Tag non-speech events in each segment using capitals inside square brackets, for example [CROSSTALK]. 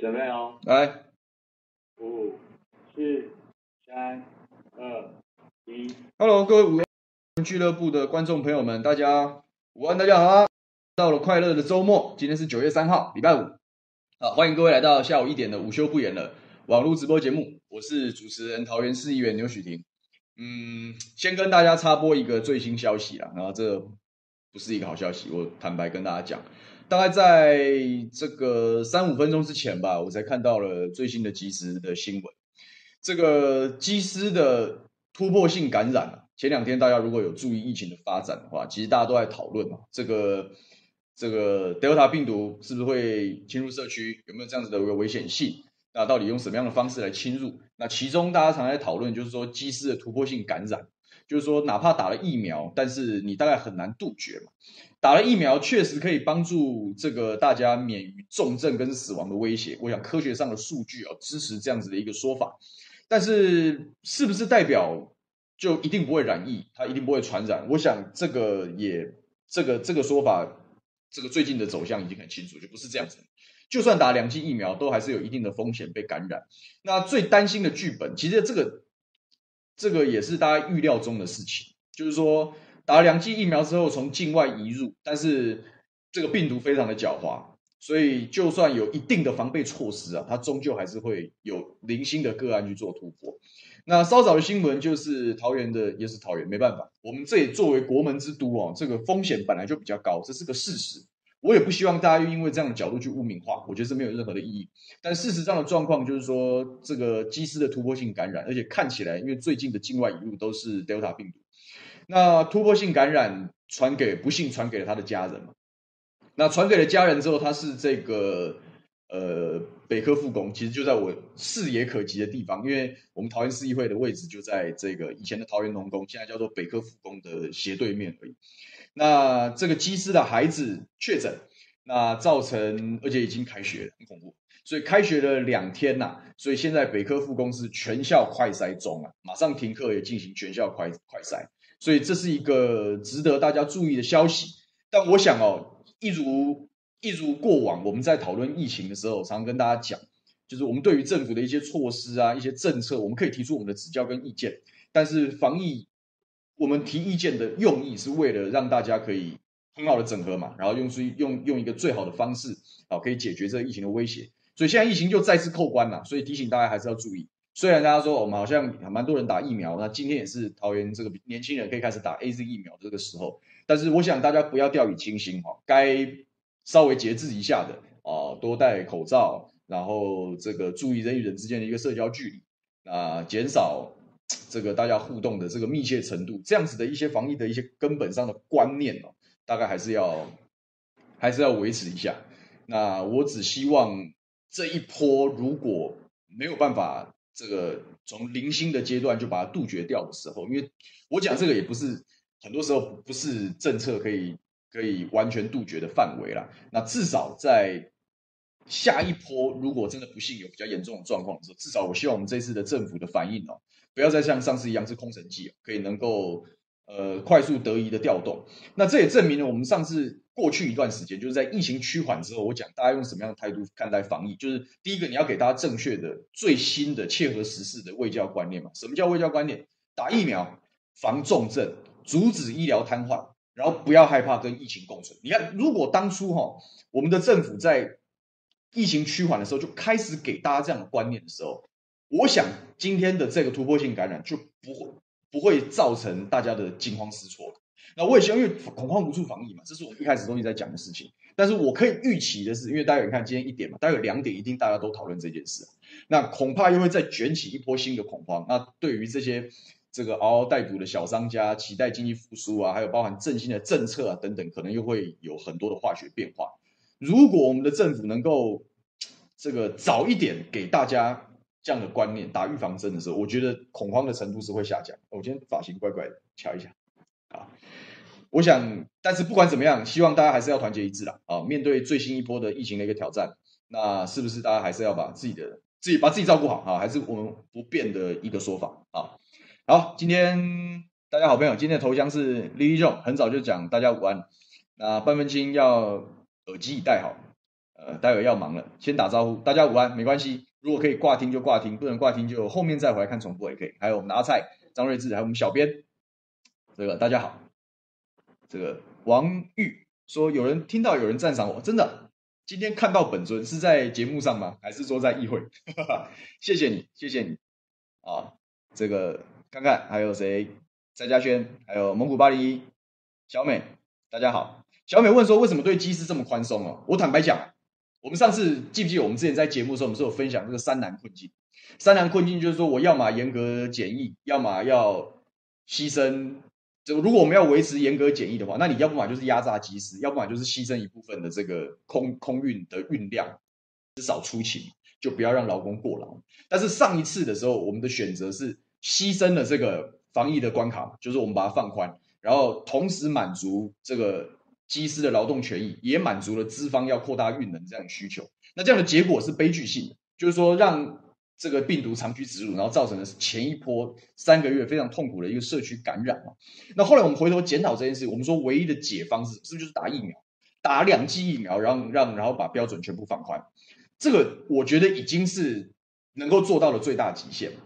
准备哦，来，五、四、三、二、一。Hello，各位午安俱乐部的观众朋友们，大家午安，大家好啊！到了快乐的周末，今天是九月三号，礼拜五。好，欢迎各位来到下午一点的午休不演了网络直播节目，我是主持人桃园市议员牛煦庭。嗯，先跟大家插播一个最新消息啦，然后这不是一个好消息，我坦白跟大家讲。大概在这个三五分钟之前吧，我才看到了最新的机师的新闻。这个机师的突破性感染啊，前两天大家如果有注意疫情的发展的话，其实大家都在讨论啊，这个这个 Delta 病毒是不是会侵入社区，有没有这样子的一个危险性？那到底用什么样的方式来侵入？那其中大家常在讨论，就是说机师的突破性感染，就是说哪怕打了疫苗，但是你大概很难杜绝嘛。打了疫苗确实可以帮助这个大家免于重症跟死亡的威胁，我想科学上的数据啊支持这样子的一个说法，但是是不是代表就一定不会染疫，它一定不会传染？我想这个也这个这个说法，这个最近的走向已经很清楚，就不是这样子。就算打两剂疫苗，都还是有一定的风险被感染。那最担心的剧本，其实这个这个也是大家预料中的事情，就是说。打两剂疫苗之后，从境外移入，但是这个病毒非常的狡猾，所以就算有一定的防备措施啊，它终究还是会有零星的个案去做突破。那稍早的新闻就是桃园的，也是桃园，没办法，我们这也作为国门之都哦，这个风险本来就比较高，这是个事实。我也不希望大家因为这样的角度去污名化，我觉得是没有任何的意义。但事实上的状况就是说，这个机师的突破性感染，而且看起来，因为最近的境外移入都是 Delta 病毒。那突破性感染传给不幸传给了他的家人嘛？那传给了家人之后，他是这个呃北科复工，其实就在我视野可及的地方，因为我们桃园市议会的位置就在这个以前的桃园农工，现在叫做北科复工的斜对面而已。那这个机师的孩子确诊，那造成而且已经开学了，很恐怖，所以开学了两天呐、所以现在北科复工是全校快筛中啊，马上停课也进行全校快快筛。所以这是一个值得大家注意的消息，但我想哦，一如一如过往，我们在讨论疫情的时候，常常跟大家讲，就是我们对于政府的一些措施啊、一些政策，我们可以提出我们的指教跟意见，但是防疫，我们提意见的用意是为了让大家可以很好的整合嘛，然后用出用用一个最好的方式，啊，可以解决这个疫情的威胁。所以现在疫情就再次扣关了，所以提醒大家还是要注意。虽然大家说我们好像蛮多人打疫苗，那今天也是桃园这个年轻人可以开始打 AZ 疫苗的这个时候，但是我想大家不要掉以轻心哈，该稍微节制一下的啊，多戴口罩，然后这个注意人与人之间的一个社交距离啊，减少这个大家互动的这个密切程度，这样子的一些防疫的一些根本上的观念哦，大概还是要还是要维持一下。那我只希望这一波如果没有办法。这个从零星的阶段就把它杜绝掉的时候，因为我讲这个也不是很多时候不是政策可以可以完全杜绝的范围啦。那至少在下一波，如果真的不幸有比较严重的状况的时候，至少我希望我们这次的政府的反应哦，不要再像上次一样是空城计，可以能够呃快速得宜的调动。那这也证明了我们上次。过去一段时间，就是在疫情趋缓之后，我讲大家用什么样的态度看待防疫？就是第一个，你要给大家正确的、最新的、切合时事的卫教观念嘛。什么叫卫教观念？打疫苗、防重症、阻止医疗瘫痪，然后不要害怕跟疫情共存。你看，如果当初哈，我们的政府在疫情趋缓的时候就开始给大家这样的观念的时候，我想今天的这个突破性感染就不会不会造成大家的惊慌失措。那我也希望，因为恐慌无处防疫嘛，这是我一开始都一直在讲的事情。但是我可以预期的是，因为大家你看今天一点嘛，大概两点一定大家都讨论这件事，那恐怕又会再卷起一波新的恐慌。那对于这些这个嗷嗷待哺的小商家，期待经济复苏啊，还有包含振兴的政策啊等等，可能又会有很多的化学变化。如果我们的政府能够这个早一点给大家这样的观念，打预防针的时候，我觉得恐慌的程度是会下降。我今天发型怪怪的，瞧一下。啊，我想，但是不管怎么样，希望大家还是要团结一致啦。啊，面对最新一波的疫情的一个挑战，那是不是大家还是要把自己的自己把自己照顾好啊？还是我们不变的一个说法啊？好，今天大家好朋友，今天的头像是 Lily Jo，很早就讲大家午安。那半分青要耳机已戴好，呃，待会要忙了，先打招呼，大家午安，没关系。如果可以挂听就挂听，不能挂听就后面再回来看重播也可以。还有我们的阿蔡、张睿智，还有我们小编，这个大家好。这个王玉说有人听到有人赞赏我，真的，今天看到本尊是在节目上吗？还是说在议会？[LAUGHS] 谢谢你，谢谢你啊。这个看看还有谁？蔡嘉轩，还有蒙古八零一，小美，大家好。小美问说为什么对机师这么宽松哦？我坦白讲。我们上次记不记得我们之前在节目的时候，我们是有分享这个三难困境。三难困境就是说，我要么严格检疫，要么要牺牲。这个如果我们要维持严格检疫的话，那你要不嘛就是压榨机师，要不嘛就是牺牲一部分的这个空空运的运量，至少出勤就不要让劳工过劳。但是上一次的时候，我们的选择是牺牲了这个防疫的关卡，就是我们把它放宽，然后同时满足这个。机师的劳动权益也满足了资方要扩大运能这样的需求，那这样的结果是悲剧性的，就是说让这个病毒长驱直入，然后造成的前一波三个月非常痛苦的一个社区感染嘛。那后来我们回头检讨这件事，我们说唯一的解方是是不是就是打疫苗，打两剂疫苗，然后让然后把标准全部放宽，这个我觉得已经是能够做到的最大极限了。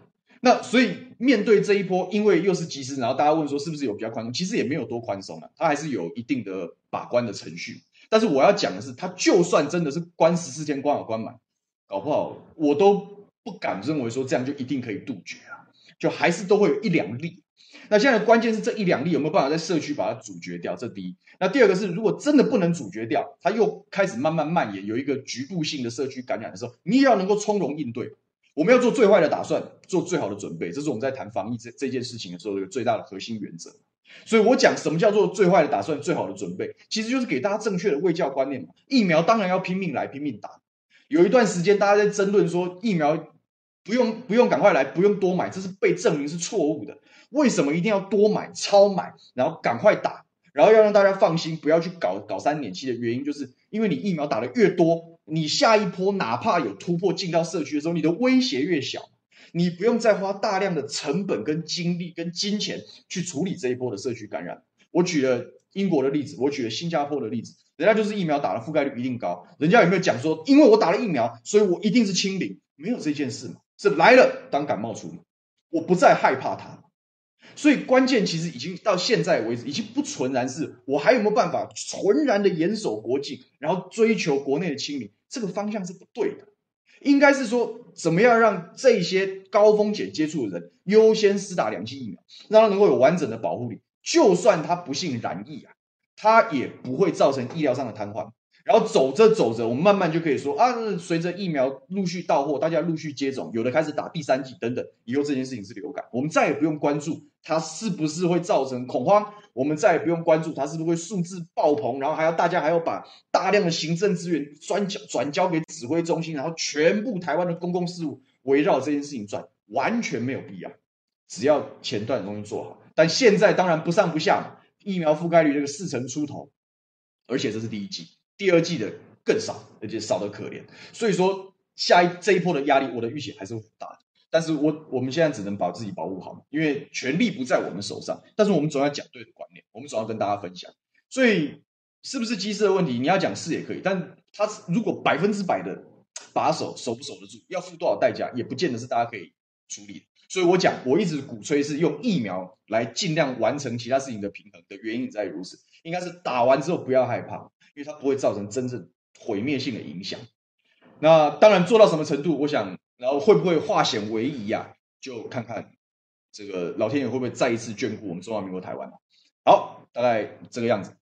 那所以面对这一波，因为又是机师，然后大家问说是不是有比较宽松？其实也没有多宽松啊，它还是有一定的把关的程序。但是我要讲的是，它就算真的是关十四天关好关满，搞不好我都不敢认为说这样就一定可以杜绝啊，就还是都会有一两例。那现在关键是这一两例有没有办法在社区把它阻绝掉？这第一。那第二个是，如果真的不能阻绝掉，它又开始慢慢蔓延，有一个局部性的社区感染的时候，你也要能够从容应对。我们要做最坏的打算，做最好的准备，这是我们在谈防疫这这件事情的时候一个最大的核心原则。所以我讲什么叫做最坏的打算，最好的准备，其实就是给大家正确的卫教观念嘛。疫苗当然要拼命来，拼命打。有一段时间大家在争论说疫苗不用不用赶快来，不用多买，这是被证明是错误的。为什么一定要多买、超买，然后赶快打，然后要让大家放心，不要去搞搞三年期的原因，就是因为你疫苗打得越多。你下一波哪怕有突破进到社区的时候，你的威胁越小，你不用再花大量的成本跟精力跟金钱去处理这一波的社区感染。我举了英国的例子，我举了新加坡的例子，人家就是疫苗打的覆盖率一定高，人家有没有讲说，因为我打了疫苗，所以我一定是清零？没有这件事嘛，是来了当感冒处理，我不再害怕它。所以关键其实已经到现在为止，已经不纯然是我还有没有办法纯然的严守国境，然后追求国内的清零，这个方向是不对的。应该是说，怎么样让这些高风险接触的人优先施打两剂疫苗，让他能够有完整的保护力，就算他不幸染疫啊，他也不会造成医疗上的瘫痪。然后走着走着，我们慢慢就可以说啊，随着疫苗陆续到货，大家陆续接种，有的开始打第三剂等等，以后这件事情是流感，我们再也不用关注它是不是会造成恐慌，我们再也不用关注它是不是会数字爆棚，然后还要大家还要把大量的行政资源转交转交给指挥中心，然后全部台湾的公共事务围绕这件事情转，完全没有必要。只要前段的东西做好，但现在当然不上不下嘛，疫苗覆盖率这个四成出头，而且这是第一季。第二季的更少，而且少得可怜。所以说，下一这一波的压力，我的预期还是会大的。但是我我们现在只能把自己保护好，因为权力不在我们手上。但是我们总要讲对的观念，我们总要跟大家分享。所以，是不是机师的问题？你要讲是也可以，但他如果百分之百的把守，守不守得住，要付多少代价，也不见得是大家可以处理的。所以我讲，我一直鼓吹是用疫苗来尽量完成其他事情的平衡的原因在于如此，应该是打完之后不要害怕。因为它不会造成真正毁灭性的影响。那当然做到什么程度，我想，然后会不会化险为夷啊？就看看这个老天爷会不会再一次眷顾我们中华民国台湾。好，大概这个样子。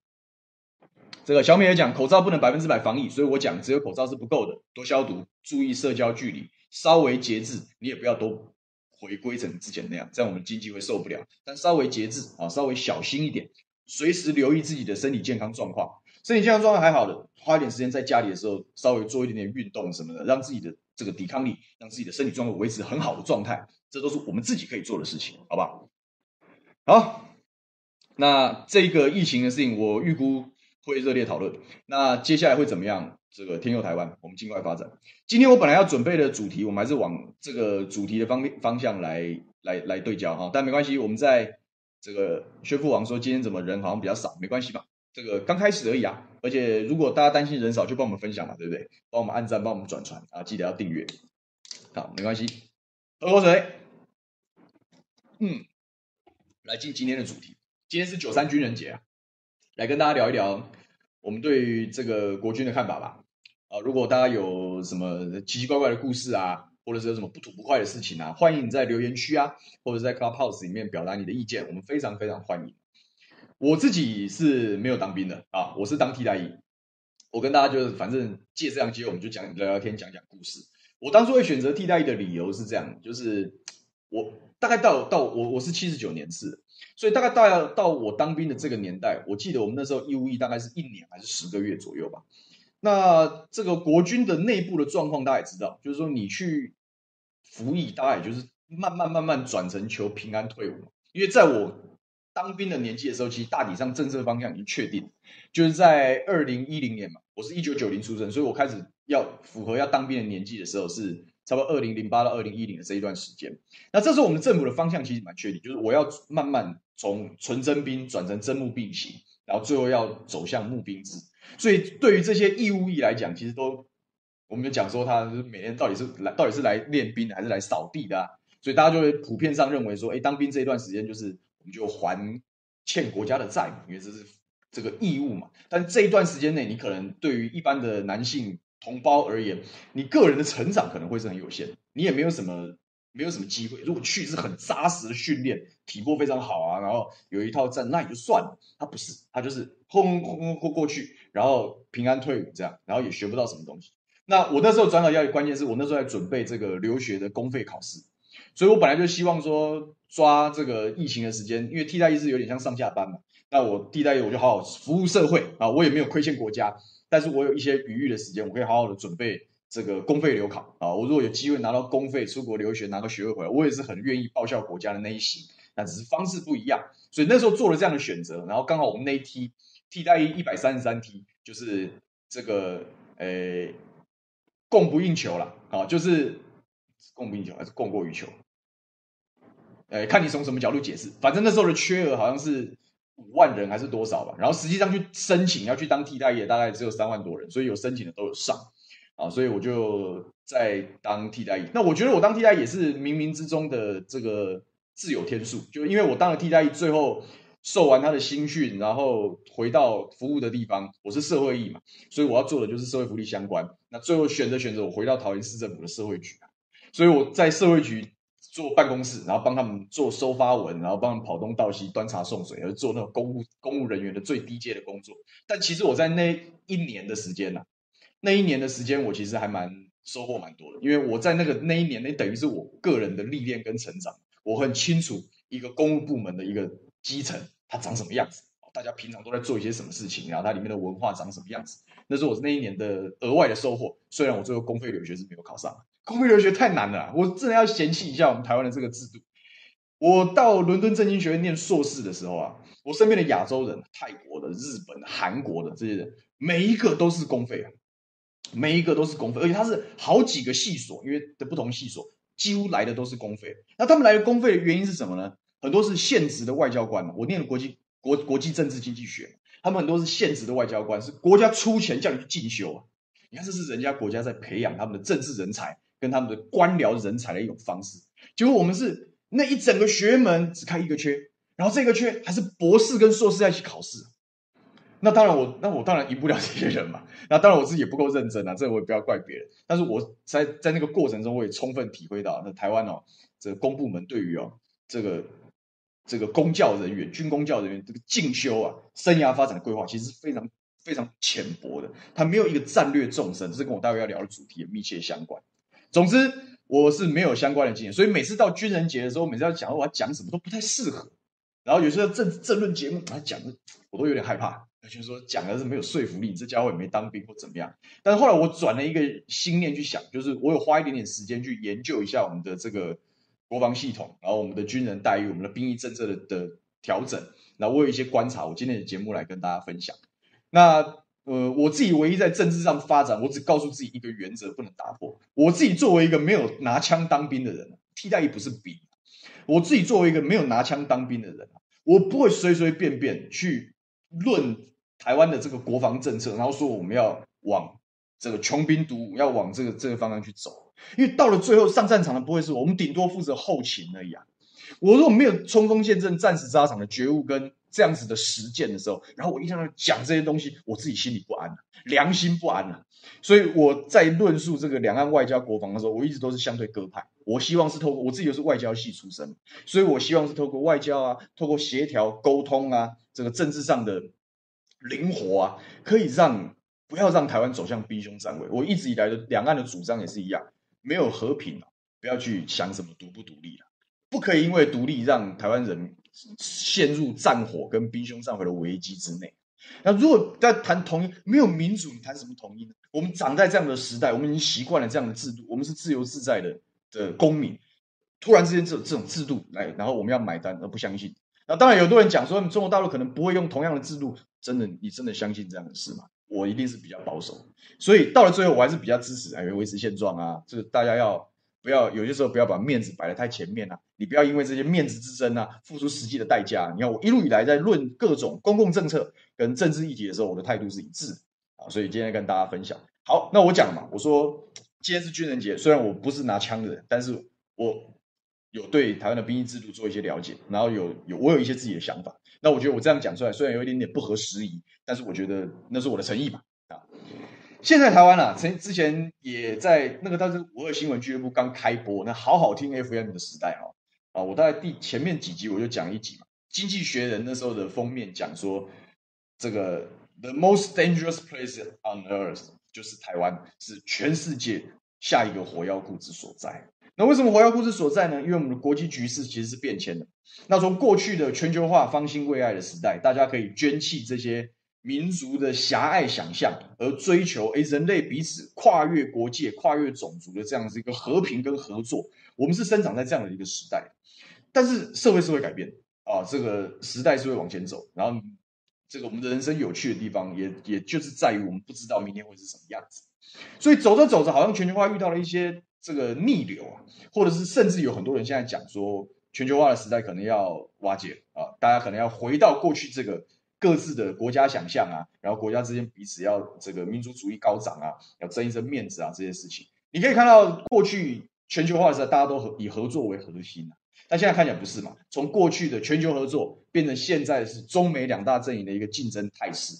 这个小美也讲，口罩不能百分之百防疫，所以我讲只有口罩是不够的，多消毒，注意社交距离，稍微节制，你也不要都回归成之前那样，这样我们经济会受不了。但稍微节制啊，稍微小心一点，随时留意自己的身体健康状况。身体健康状况还好的，花一点时间在家里的时候，稍微做一点点运动什么的，让自己的这个抵抗力，让自己的身体状况维持很好的状态，这都是我们自己可以做的事情，好不好？好，那这个疫情的事情，我预估会热烈讨论。那接下来会怎么样？这个天佑台湾，我们尽快发展。今天我本来要准备的主题，我们还是往这个主题的方面方向来来来对焦哈，但没关系，我们在这个薛富王说今天怎么人好像比较少，没关系吧？这个刚开始而已啊。而且如果大家担心人少，就帮我们分享嘛，对不对？帮我们按赞，帮我们转传啊，记得要订阅。好，没关系，喝口水。嗯，来进今天的主题。今天是九三军人节啊，来跟大家聊一聊我们对于这个国军的看法吧。啊，如果大家有什么奇奇怪怪的故事啊，或者是有什么不吐不快的事情啊，欢迎你在留言区啊，或者在 Clubhouse 里面表达你的意见，我们非常非常欢迎。我自己是没有当兵的啊，我是当替代役。我跟大家就是反正借这样机会，我们就讲聊聊天，讲讲故事。我当初会选择替代役的理由是这样，就是我大概到到我我是七十九年次，所以大概到到我当兵的这个年代，我记得我们那时候义务役大概是一年还是十个月左右吧。那这个国军的内部的状况，大家也知道，就是说你去服役，大概也就是慢慢慢慢转成求平安退伍，因为在我。当兵的年纪的时候，其实大体上政策方向已经确定，就是在二零一零年嘛。我是一九九零出生，所以我开始要符合要当兵的年纪的时候，是差不多二零零八到二零一零的这一段时间。那这时候我们政府的方向其实蛮确定，就是我要慢慢从纯征兵转成征募并行，然后最后要走向募兵制。所以对于这些义务役来讲，其实都我们就讲说，他就是每天到底是来到底是来练兵的，还是来扫地的啊？所以大家就会普遍上认为说，哎，当兵这一段时间就是。我们就还欠国家的债嘛，因为这是这个义务嘛。但这一段时间内，你可能对于一般的男性同胞而言，你个人的成长可能会是很有限，你也没有什么没有什么机会。如果去是很扎实的训练，体魄非常好啊，然后有一套战，那也就算了。他不是，他就是轰轰轰轰过去，然后平安退伍这样，然后也学不到什么东西。那我那时候转到要的关键是我那时候在准备这个留学的公费考试。所以我本来就希望说抓这个疫情的时间，因为替代役是有点像上下班嘛。那我替代役我就好好服务社会啊，我也没有亏欠国家，但是我有一些余裕的时间，我可以好好的准备这个公费留考啊。我如果有机会拿到公费出国留学，拿个学位回来，我也是很愿意报效国家的那一行。那只是方式不一样，所以那时候做了这样的选择。然后刚好我们那一梯替代役一百三十三梯，就是这个呃供不应求了啊，就是供不应求还是供过于求？呃，看你从什么角度解释，反正那时候的缺额好像是五万人还是多少吧，然后实际上去申请要去当替代役，大概只有三万多人，所以有申请的都有上啊，所以我就在当替代役。那我觉得我当替代役也是冥冥之中的这个自有天数，就因为我当了替代役，最后受完他的新训，然后回到服务的地方，我是社会役嘛，所以我要做的就是社会福利相关。那最后选择选择我回到桃园市政府的社会局，所以我在社会局。做办公室，然后帮他们做收发文，然后帮他们跑东倒西、端茶送水，而做那种公务公务人员的最低阶的工作。但其实我在那一年的时间呐、那一年的时间我其实还蛮收获蛮多的，因为我在那个那一年，那等于是我个人的历练跟成长。我很清楚一个公务部门的一个基层它长什么样子，大家平常都在做一些什么事情，然后它里面的文化长什么样子。那是我那一年的额外的收获。虽然我最后公费留学是没有考上。公费留学太难了，我真的要嫌弃一下我们台湾的这个制度。我到伦敦政经学院念硕士的时候啊，我身边的亚洲人、泰国的、日本、韩国的这些人，每一个都是公费啊，每一个都是公费，而且他是好几个系所，因为的不同系所几乎来的都是公费。那他们来的公费的原因是什么呢？很多是现职的外交官，我念的国际国国际政治经济学，他们很多是现职的外交官，是国家出钱叫你去进修啊。你看，这是人家国家在培养他们的政治人才。跟他们的官僚人才的一种方式，结果我们是那一整个学门只开一个缺，然后这个缺还是博士跟硕士在一起考试，那当然我那我当然赢不了这些人嘛，[LAUGHS] 那当然我自己也不够认真啊，这个我也不要怪别人，但是我在在那个过程中我也充分体会到，那台湾哦，这个公部门对于哦这个这个公教人员、军公教人员这个进修啊、生涯发展的规划，其实是非常非常浅薄的，它没有一个战略纵深，这是跟我待会要聊的主题也密切相关。总之，我是没有相关的经验，所以每次到军人节的时候，每次要讲我要讲什么都不太适合。然后有时候政政论节目他讲的，我都有点害怕，就是说讲的是没有说服力，你这家伙也没当兵或怎么样。但是后来我转了一个心念去想，就是我有花一点点时间去研究一下我们的这个国防系统，然后我们的军人待遇、我们的兵役政策的的调整，然后我有一些观察，我今天的节目来跟大家分享。那。呃，我自己唯一在政治上发展，我只告诉自己一个原则，不能打破。我自己作为一个没有拿枪当兵的人，替代役不是兵。我自己作为一个没有拿枪当兵的人，我不会随随便便去论台湾的这个国防政策，然后说我们要往这个穷兵黩武，要往这个这个方向去走。因为到了最后上战场的不会是我们，顶多负责后勤而已啊。我如果没有冲锋陷阵、战死沙场的觉悟跟这样子的实践的时候，然后我一天到讲这些东西，我自己心里不安、良心不安啊。所以我在论述这个两岸外交国防的时候，我一直都是相对鸽派。我希望是透过我自己又是外交系出身，所以我希望是透过外交啊，透过协调沟通啊，这个政治上的灵活啊，可以让不要让台湾走向兵凶战危。我一直以来的两岸的主张也是一样，没有和平不要去想什么独不独立了，不可以因为独立让台湾人陷入战火跟兵凶战火的危机之内。那如果在谈统一，没有民主，你谈什么统一呢？我们长在这样的时代，我们已经习惯了这样的制度，我们是自由自在的的公民。突然之间，这这种制度来，然后我们要买单而不相信。那当然，有多人讲说，中国大陆可能不会用同样的制度。真的，你真的相信这样的事吗？我一定是比较保守。所以到了最后，我还是比较支持哎，维持现状啊。这个大家要不要有些时候不要把面子摆得太前面啊？你不要因为这些面子之争啊，付出实际的代价。你看，我一路以来在论各种公共政策跟政治议题的时候，我的态度是一致的啊。所以今天跟大家分享。好，那我讲嘛，我说今天是军人节，虽然我不是拿枪的人，但是我。有对台湾的兵役制度做一些了解，然后有有我有一些自己的想法。那我觉得我这样讲出来，虽然有一点点不合时宜，但是我觉得那是我的诚意吧。现在台湾啊，曾之前也在那个当时五二新闻俱乐部刚开播，那好好听 FM 的时代哈啊，我大概第前面几集我就讲一集嘛，《经济学人》那时候的封面讲说，这个 The most dangerous place on earth 就是台湾，是全世界下一个火药库之所在。那为什么火药库之所在呢？因为我们的国际局势其实是变迁的。那从过去的全球化方兴未艾的时代，大家可以捐弃这些民族的狭隘想象，而追求诶人类彼此跨越国界、跨越种族的这样子一个和平跟合作。我们是生长在这样的一个时代，但是社会是会改变啊，这个时代是会往前走。然后，这个我们的人生有趣的地方也，也也就是在于我们不知道明天会是什么样子。所以走着走着，好像全球化遇到了一些。这个逆流啊，或者是甚至有很多人现在讲说，全球化的时代可能要瓦解啊，大家可能要回到过去这个各自的国家想象啊，然后国家之间彼此要这个民族主义高涨啊，要争一争面子啊，这些事情，你可以看到过去全球化的时候大家都合以合作为核心啊，但现在看起来不是嘛？从过去的全球合作变成现在是中美两大阵营的一个竞争态势。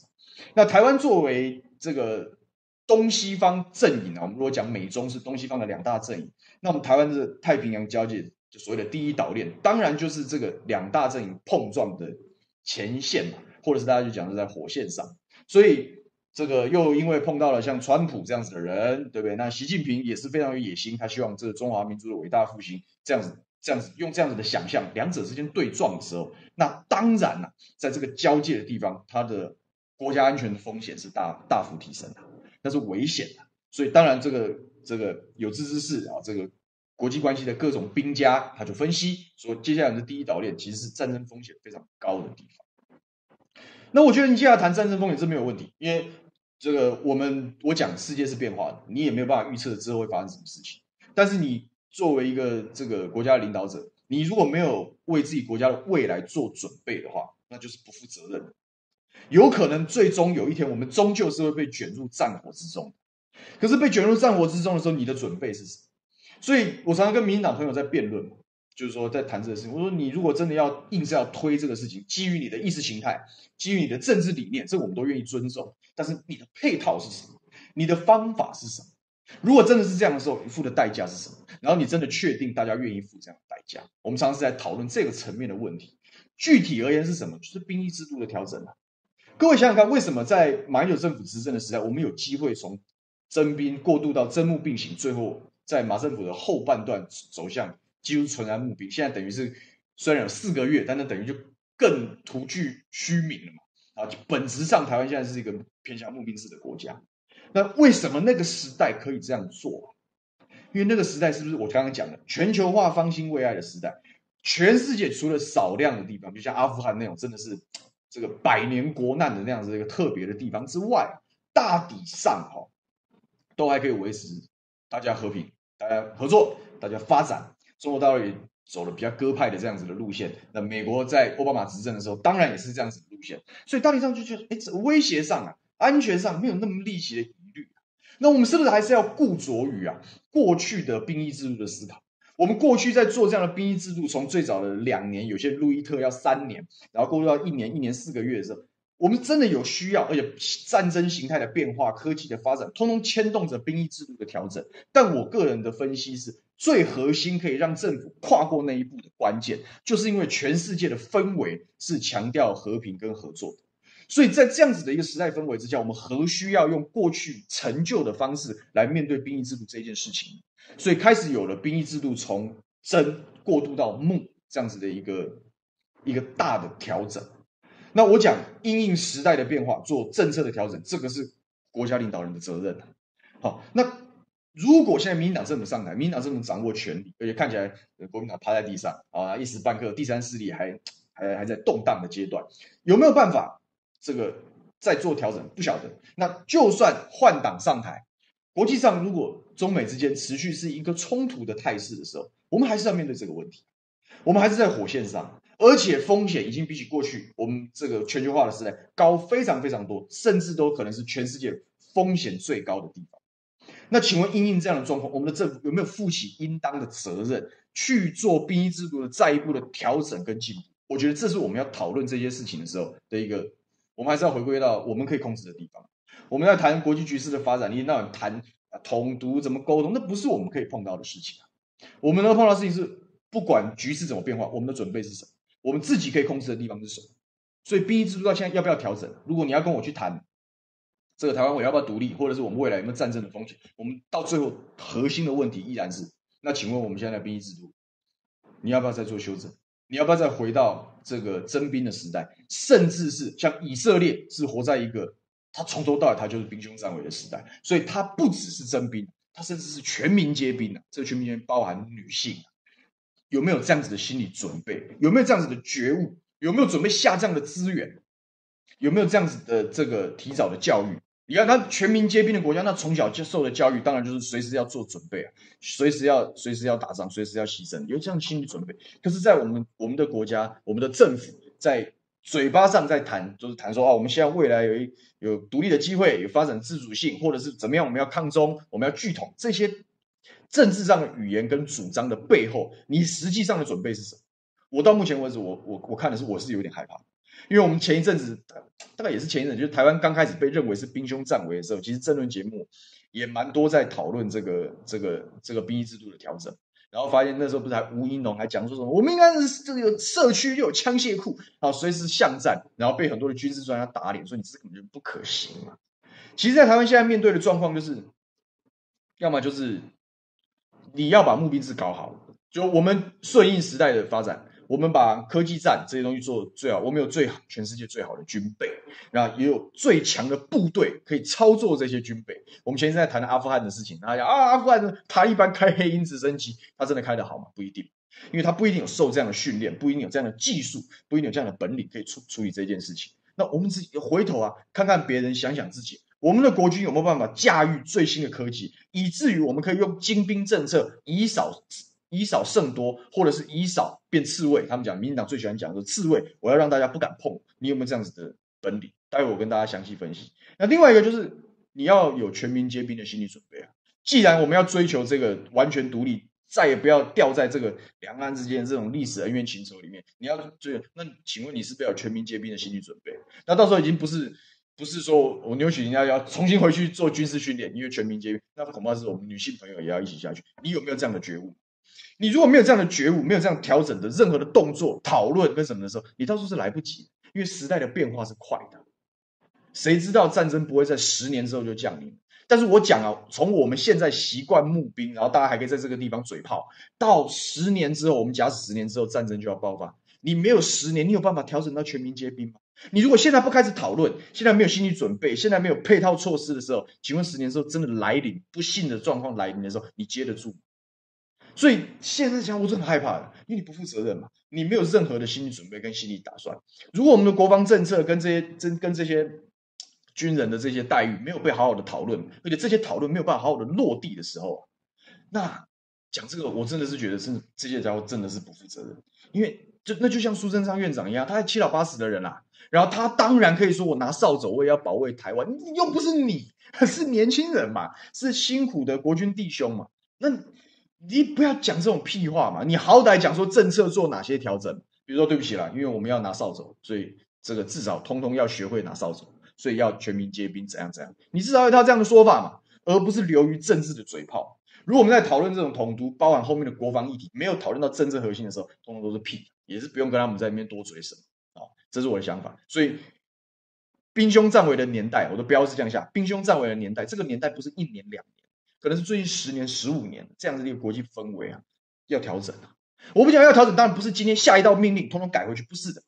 那台湾作为这个。东西方阵营啊，我们如果讲美中是东西方的两大阵营，那我们台湾是太平洋交界，就所谓的第一岛链，当然就是这个两大阵营碰撞的前线嘛，或者是大家就讲是在火线上，所以这个又因为碰到了像川普这样子的人，对不对？那习近平也是非常有野心，他希望这个中华民族的伟大复兴，这样子这样子用这样子的想象，两者之间对撞的时候，那当然了，在这个交界的地方，它的国家安全的风险是大大幅提升的。那是危险的，所以当然这个这个有志之士啊，这个国际关系的各种兵家，他就分析说，接下来的第一岛链其实是战争风险非常高的地方。那我觉得你现在谈战争风险是没有问题，因为这个我们我讲世界是变化的，你也没有办法预测之后会发生什么事情。但是你作为一个这个国家的领导者，你如果没有为自己国家的未来做准备的话，那就是不负责任。有可能最终有一天，我们终究是会被卷入战火之中。可是被卷入战火之中的时候，你的准备是什么？所以我常常跟民进党朋友在辩论嘛，就是说在谈这个事情。我说你如果真的要硬是要推这个事情，基于你的意识形态，基于你的政治理念，这我们都愿意尊重。但是你的配套是什么？你的方法是什么？如果真的是这样的时候，你付的代价是什么？然后你真的确定大家愿意付这样的代价？我们常常是在讨论这个层面的问题。具体而言是什么？就是兵役制度的调整啊。各位想想看，为什么在马英九政府执政的时代，我们有机会从征兵过渡到征募并行，最后在马政府的后半段走向几乎纯然募兵？现在等于是虽然有四个月，但那等于就更徒具虚名了嘛？啊，本质上台湾现在是一个偏向募兵制的国家。那为什么那个时代可以这样做？因为那个时代是不是我刚刚讲的全球化方兴未艾的时代？全世界除了少量的地方，就像阿富汗那种，真的是。这个百年国难的那样子一个特别的地方之外，大体上哈，都还可以维持大家和平、大家合作、大家发展。中国大陆也走了比较鸽派的这样子的路线。那美国在奥巴马执政的时候，当然也是这样子的路线。所以大体上就觉得，哎，这威胁上啊，安全上没有那么立即的疑虑。那我们是不是还是要固着于啊过去的兵役制度的思考？我们过去在做这样的兵役制度，从最早的两年，有些路易特要三年，然后过渡到一年、一年四个月的时候，我们真的有需要，而且战争形态的变化、科技的发展，通通牵动着兵役制度的调整。但我个人的分析是，最核心可以让政府跨过那一步的关键，就是因为全世界的氛围是强调和平跟合作的。所以在这样子的一个时代氛围之下，我们何需要用过去陈旧的方式来面对兵役制度这件事情？所以开始有了兵役制度从征过渡到募这样子的一个一个大的调整。那我讲因应时代的变化做政策的调整，这个是国家领导人的责任。好，那如果现在民进党政府上台，民进党政府掌握权力，而且看起来国民党趴在地上啊，一时半刻第三势力还还还在动荡的阶段，有没有办法这个再做调整？不晓得。那就算换党上台。国际上，如果中美之间持续是一个冲突的态势的时候，我们还是要面对这个问题。我们还是在火线上，而且风险已经比起过去我们这个全球化的时代高非常非常多，甚至都可能是全世界风险最高的地方。那请问，因应这样的状况，我们的政府有没有负起应当的责任去做兵役制度的再一步的调整跟进步？我觉得这是我们要讨论这些事情的时候的一个，我们还是要回归到我们可以控制的地方。我们在谈国际局势的发展，你那谈统独怎么沟通，那不是我们可以碰到的事情啊。我们能碰到事情是，不管局势怎么变化，我们的准备是什么？我们自己可以控制的地方是什么？所以兵役制度到现在要不要调整？如果你要跟我去谈这个台湾我要不要独立，或者是我们未来有没有战争的风险，我们到最后核心的问题依然是：那请问我们现在的兵役制度，你要不要再做修正？你要不要再回到这个征兵的时代？甚至是像以色列是活在一个。他从头到尾，他就是兵凶战危的时代，所以他不只是征兵，他甚至是全民皆兵啊！这个全民皆包含女性，有没有这样子的心理准备？有没有这样子的觉悟？有没有准备下这样的资源？有没有这样子的这个提早的教育？你看，他全民皆兵的国家，那从小接受的教育，当然就是随时要做准备啊，随时要随时要打仗，随时要牺牲，有这样的心理准备。可是，在我们我们的国家，我们的政府在。嘴巴上在谈，就是谈说啊，我们现在未来有一有独立的机会，有发展自主性，或者是怎么样，我们要抗中，我们要拒统，这些政治上的语言跟主张的背后，你实际上的准备是什么？我到目前为止，我我我看的是我是有点害怕，因为我们前一阵子大概也是前一阵，就是台湾刚开始被认为是兵凶战危的时候，其实政论节目也蛮多在讨论这个这个这个兵役制度的调整。然后发现那时候不是还吴英龙还讲说什么，我们应该是这个有社区又有枪械库，啊，随时巷战，然后被很多的军事专家打脸，说你这根本就不可行嘛。其实，在台湾现在面对的状况就是，要么就是你要把募兵制搞好，就我们顺应时代的发展。我们把科技战这些东西做最好，我们有最好全世界最好的军备，然后也有最强的部队可以操作这些军备。我们前一阵在谈的阿富汗的事情，大家啊，阿富汗他一般开黑鹰直升机，他真的开得好吗？不一定，因为他不一定有受这样的训练，不一定有这样的技术，不一定有这样的本领可以处处理这件事情。那我们自己回头啊，看看别人，想想自己，我们的国军有没有办法驾驭最新的科技，以至于我们可以用精兵政策以少。以少胜多，或者是以少变刺猬。他们讲，民进党最喜欢讲的刺猬，我要让大家不敢碰。你有没有这样子的本领？待会我跟大家详细分析。那另外一个就是你要有全民皆兵的心理准备啊。既然我们要追求这个完全独立，再也不要掉在这个两岸之间这种历史恩怨情仇里面，你要追，那请问你是不是要有全民皆兵的心理准备？那到时候已经不是不是说我扭曲人家要重新回去做军事训练，因为全民皆兵，那恐怕是我们女性朋友也要一起下去。你有没有这样的觉悟？你如果没有这样的觉悟，没有这样调整的任何的动作、讨论跟什么的时候，你到时候是来不及，因为时代的变化是快的。谁知道战争不会在十年之后就降临？但是我讲啊，从我们现在习惯募兵，然后大家还可以在这个地方嘴炮，到十年之后，我们假使十年之后战争就要爆发，你没有十年，你有办法调整到全民皆兵吗？你如果现在不开始讨论，现在没有心理准备，现在没有配套措施的时候，请问十年之后真的来临，不幸的状况来临的时候，你接得住吗？所以现在讲，我是很害怕的，因为你不负责任嘛，你没有任何的心理准备跟心理打算。如果我们的国防政策跟这些真跟这些军人的这些待遇没有被好好的讨论，而且这些讨论没有办法好好的落地的时候，那讲这个，我真的是觉得是这些家伙真的是不负责任，因为就那就像苏贞昌院长一样，他还七老八十的人啦、然后他当然可以说我拿扫帚，我也要保卫台湾，又不是你，[LAUGHS] 是年轻人嘛，是辛苦的国军弟兄嘛，那你不要讲这种屁话嘛，你好歹讲说政策做哪些调整，比如说对不起啦，因为我们要拿扫帚，所以这个至少通通要学会拿扫帚，所以要全民皆兵，怎样怎样，你至少有他这样的说法嘛，而不是流于政治的嘴炮。如果我们在讨论这种统独，包含后面的国防议题，没有讨论到政治核心的时候，通通都是屁，也是不用跟他们在那边多嘴什么啊。这是我的想法。所以兵凶战危的年代，我的标是这样下：兵凶战危的年代，这个年代不是一年两年，可能是最近十年、十五年这样子的一个国际氛围啊，要调整啊。我不讲要调整，当然不是今天下一道命令通通改回去，不是的。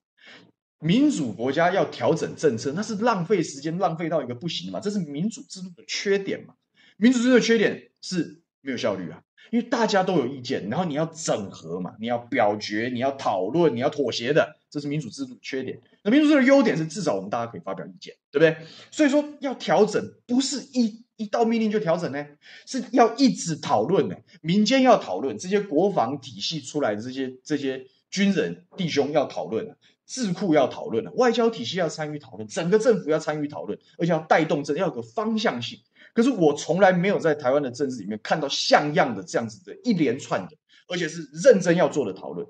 民主国家要调整政策，那是浪费时间，浪费到一个不行的嘛。这是民主制度的缺点嘛。民主制度的缺点是。没有效率啊，因为大家都有意见，然后你要整合嘛，你要表决，你要讨论，你要妥协的，这是民主制度的缺点。那民主制度的优点是至少我们大家可以发表意见，对不对？所以说要调整，不是一一道命令就调整呢，是要一直讨论的，民间要讨论，这些国防体系出来的这些这些军人弟兄要讨论，智库要讨论，外交体系要参与讨论，整个政府要参与讨论，而且要带动这要有个方向性。可是我从来没有在台湾的政治里面看到像样的这样子的一连串的，而且是认真要做的讨论。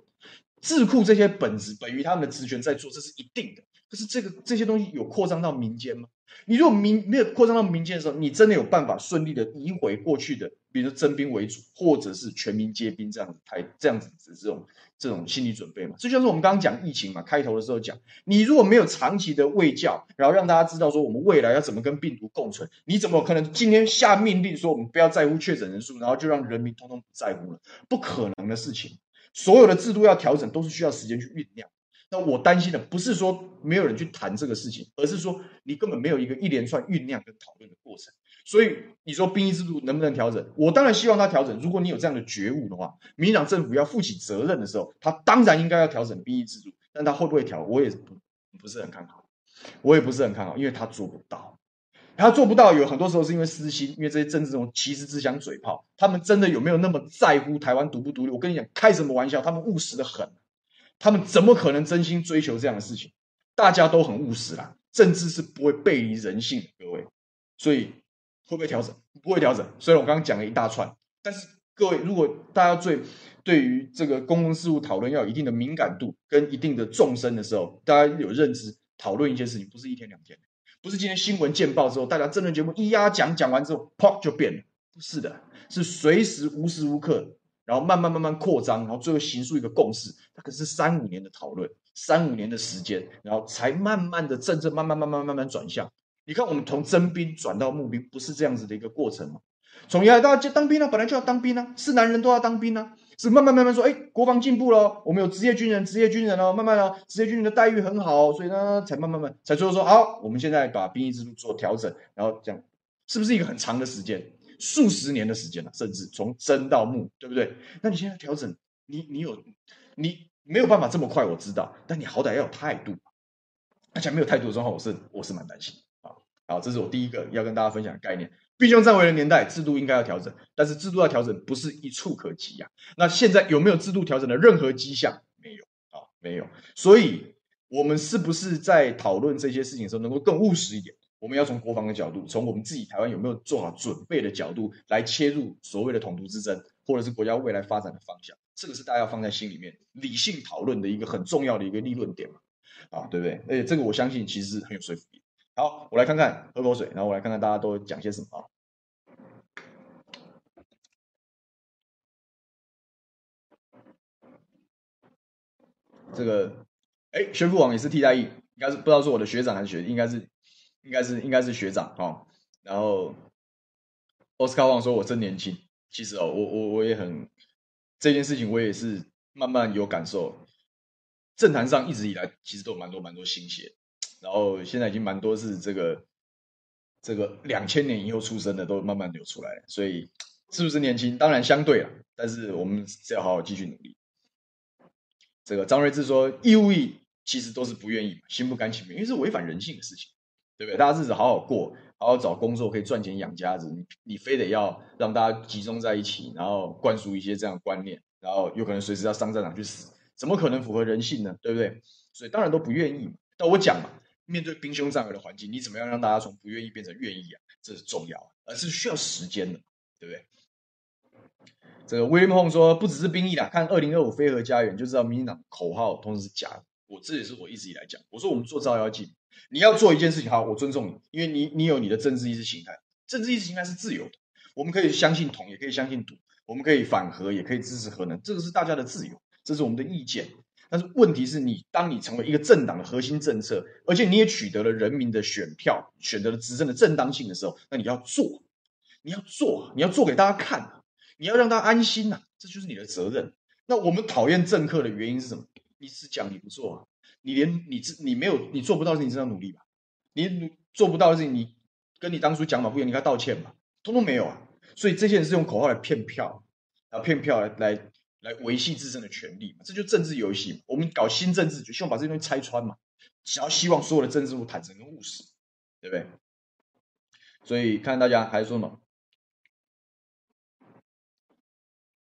智库这些本质本于他们的职权在做，这是一定的。可是这个这些东西有扩张到民间吗？你如果民没有扩张到民间的时候，你真的有办法顺利的移回过去的，比如说征兵为主，或者是全民皆兵这样子台这样子的这种。这种心理准备嘛，这就是我们刚刚讲疫情嘛，开头的时候讲，你如果没有长期的卫教，然后让大家知道说我们未来要怎么跟病毒共存，你怎么可能今天下命令说我们不要在乎确诊人数，然后就让人民通通不在乎了？不可能的事情。所有的制度要调整，都是需要时间去酝酿。那我担心的不是说没有人去谈这个事情，而是说你根本没有一个一连串酝酿跟讨论的过程。所以你说兵役制度能不能调整？我当然希望它调整。如果你有这样的觉悟的话，民进党政府要负起责任的时候，他当然应该要调整兵役制度。但他会不会调？我也不不是很看好，我也不是很看好，因为他做不到。他做不到，有很多时候是因为私心，因为这些政治这种旗帜之乡嘴炮，他们真的有没有那么在乎台湾独不独立？我跟你讲，开什么玩笑？他们务实的很，他们怎么可能真心追求这样的事情？大家都很务实啦，政治是不会背离人性的，各位，所以。会不会调整？不会调整。虽然我刚刚讲了一大串，但是各位，如果大家最对于这个公共事务讨论要有一定的敏感度跟一定的纵深的时候，大家有认知讨论一件事情，不是一天两天，不是今天新闻见报之后，大家政论节目一压讲讲完之后，砰就变了。不是的，是随时无时无刻，然后慢慢慢慢扩张，然后最后形塑一个共识。它可是三五年的讨论，三五年的时间，然后才慢慢的政策慢慢慢慢慢慢转向。你看，我们从征兵转到募兵，不是这样子的一个过程吗？从原来大家当兵啊，本来就要当兵啊，是男人都要当兵啊，是慢慢慢慢说，哎，国防进步了，我们有职业军人，职业军人哦，慢慢哦职业军人的待遇很好，所以呢，才慢慢慢才最后说，好，我们现在把兵役制度做调整，然后这样，是不是一个很长的时间，数十年的时间了，甚至从征到募，对不对？那你现在调整，你你有你没有办法这么快，我知道，但你好歹要有态度，而且没有态度的状况，我是我是蛮担心。好，这是我第一个要跟大家分享的概念。兵凶战危的年代，制度应该要调整，但是制度要调整不是一触可及呀、啊。那现在有没有制度调整的任何迹象？没有啊，没有。所以，我们是不是在讨论这些事情的时候，能够更务实一点？我们要从国防的角度，从我们自己台湾有没有做好准备的角度来切入所谓的统独之争，或者是国家未来发展的方向。这个是大家要放在心里面，理性讨论的一个很重要的一个立论点嘛，啊，对不对？而且这个我相信其实很有说服力。好，我来看看，喝口水，然后我来看看大家都讲些什么啊？这个，哎，宣父王也是替代役，应该是不知道是我的学长还是学，应该是，应该是，应该是学长哦。然后，奥斯卡王说我真年轻，其实哦，我我我也很这件事情，我也是慢慢有感受。政坛上一直以来，其实都有蛮多蛮多新血。然后现在已经蛮多是这个这个两千年以后出生的都慢慢流出来，所以是不是年轻？当然相对了，但是我们是要好好继续努力。这个张瑞智说义务役其实都是不愿意，心不甘情不愿，因为是违反人性的事情，对不对？大家日子好好过，好好找工作可以赚钱养家子，你你非得要让大家集中在一起，然后灌输一些这样的观念，然后有可能随时要上战场去死，怎么可能符合人性呢？对不对？所以当然都不愿意。但我讲嘛，面对兵凶战危的环境，你怎么样让大家从不愿意变成愿意啊？这是重要，而是需要时间的，对不对？这个 William Hong 说，不只是兵役啦，看二零二五非核家园就知道民进党口号通常是假的。我这也是我一直以来讲，我说我们做照妖镜，你要做一件事情，好，我尊重你，因为你你有你的政治意识形态，政治意识形态是自由的，我们可以相信统，也可以相信独，我们可以反核，也可以支持核能，这个是大家的自由，这是我们的意见。但是问题是你，当你成为一个政党的核心政策，而且你也取得了人民的选票，选择了执政的正当性的时候，那你要做，你要做，你要做给大家看，你要让大家安心呐，这就是你的责任。那我们讨厌政客的原因是什么？你只讲你不做啊，你连你自你没有你做不到的事情，你这样努力吧？你做不到的事情，你跟你当初讲法不一样，你该道歉吧？通通没有啊！所以这些人是用口号来骗票，啊，骗票来来来维系自身的权利嘛，这就政治游戏。我们搞新政治，就希望把这些东西拆穿嘛，想要希望所有的政治物坦诚跟务实，对不对？所以看大家还说什么？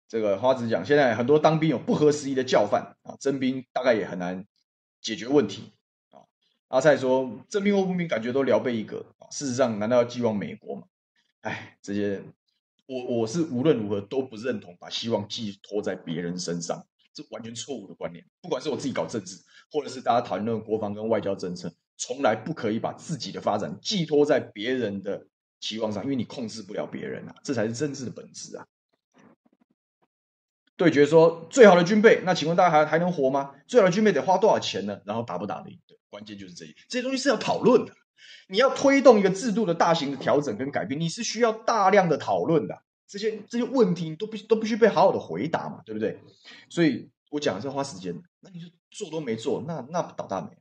这个花子讲，现在很多当兵有不合时宜的教范啊，征兵大概也很难解决问题啊。阿塞说，征兵或募兵感觉都聊备一格啊，事实上难道要寄望美国吗？哎，这些我我是无论如何都不认同把希望寄托在别人身上，这完全错误的观念。不管是我自己搞政治，或者是大家讨论国防跟外交政策，从来不可以把自己的发展寄托在别人的期望上，因为你控制不了别人啊，这才是政治的本质啊。对决说最好的军备，那请问大家还还能活吗？最好的军备得花多少钱呢？然后打不打得赢？关键就是这些，这些东西是要讨论的。你要推动一个制度的大型的调整跟改变，你是需要大量的讨论的。这些这些问题你都必须都必须被好好的回答嘛，对不对？所以我讲的是花时间的。那你就做都没做，那那倒大霉，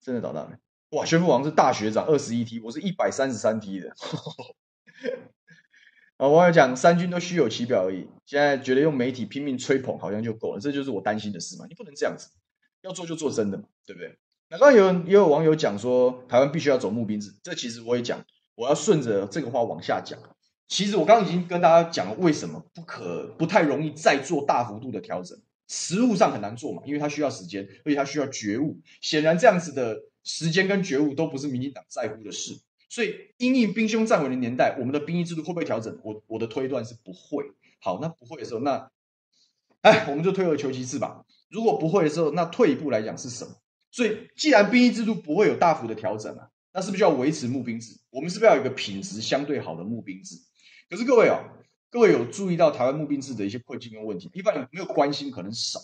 真的倒大霉。哇，宣父王是大学长，二十一梯，我是一百三十三梯的。[LAUGHS] 啊，网友讲三军都虚有其表而已，现在觉得用媒体拼命吹捧好像就够了，这就是我担心的事嘛。你不能这样子，要做就做真的嘛，对不对？那刚刚有也有网友讲说，台湾必须要走募兵制，这其实我也讲，我要顺着这个话往下讲。其实我刚刚已经跟大家讲了，为什么不可不太容易再做大幅度的调整，实务上很难做嘛，因为它需要时间，而且它需要觉悟。显然这样子的时间跟觉悟都不是民进党在乎的事。所以，因应兵凶战危的年代，我们的兵役制度会不会调整？我我的推断是不会。好，那不会的时候，那，哎，我们就退而求其次吧。如果不会的时候，那退一步来讲是什么？所以，既然兵役制度不会有大幅的调整啊，那是不是就要维持募兵制？我们是不是要有一个品质相对好的募兵制？可是各位哦，各位有注意到台湾募兵制的一些困境跟问题？一般人没有关心，可能少。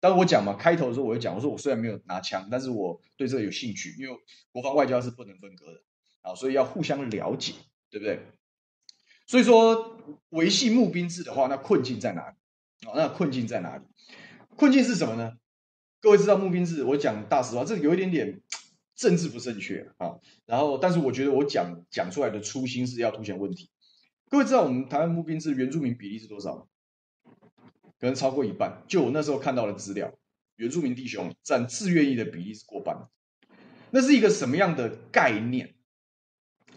但是我讲嘛，开头的时候我就讲，我说我虽然没有拿枪，但是我对这个有兴趣，因为国防外交是不能分割的。啊，所以要互相了解，对不对？所以说维系募兵制的话，那困境在哪里？啊，那困境在哪里？困境是什么呢？各位知道募兵制，我讲大实话，这有一点点 [TSK] 政治不正确啊。然后，但是我觉得我讲讲出来的初心是要凸显问题。各位知道我们台湾募兵制原住民比例是多少？可能超过一半。就我那时候看到的资料，原住民弟兄占自愿役的比例是过半。那是一个什么样的概念？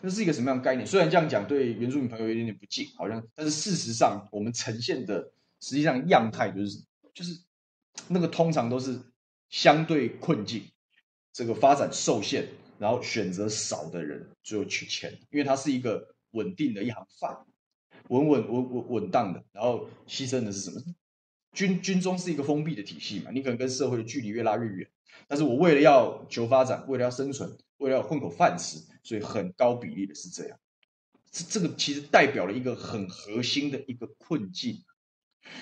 那是一个什么样的概念？虽然这样讲对原住民朋友有点点不敬，好像，但是事实上我们呈现的实际上样态就是，就是那个通常都是相对困境，这个发展受限，然后选择少的人最后取钱，因为它是一个稳定的一行饭，稳稳稳稳稳当的，然后牺牲的是什么？军军中是一个封闭的体系嘛，你可能跟社会的距离越拉越远，但是我为了要求发展，为了要生存，为了要混口饭吃。所以很高比例的是这样，这这个其实代表了一个很核心的一个困境，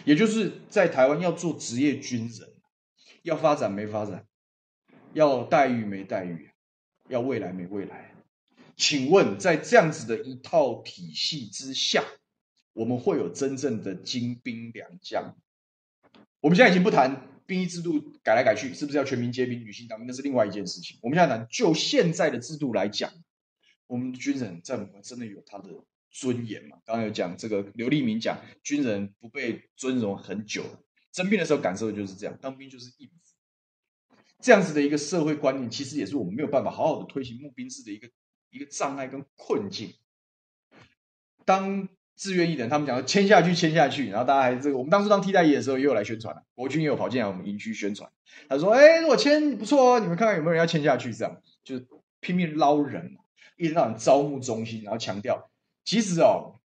也就是在台湾要做职业军人，要发展没发展，要待遇没待遇，要未来没未来。请问在这样子的一套体系之下，我们会有真正的精兵良将？我们现在已经不谈兵役制度改来改去，是不是要全民皆兵、女性当兵？那是另外一件事情。我们现在谈就现在的制度来讲。我们的军人在我们真的有他的尊严吗？刚刚有讲这个刘立明讲军人不被尊荣很久，征兵的时候感受就是这样，当兵就是应付，这样子的一个社会观念，其实也是我们没有办法好好的推行募兵制的一个一个障碍跟困境。当志愿役的人，他们讲要签下去，签下去，然后大家还这个，我们当初当替代役的时候，也有来宣传，国军也有跑进来我们营区宣传。他说：“哎，如果签不错哦，你们看看有没有人要签下去？”这样就是拼命捞人，一直让人招募中心，然后强调，其实哦，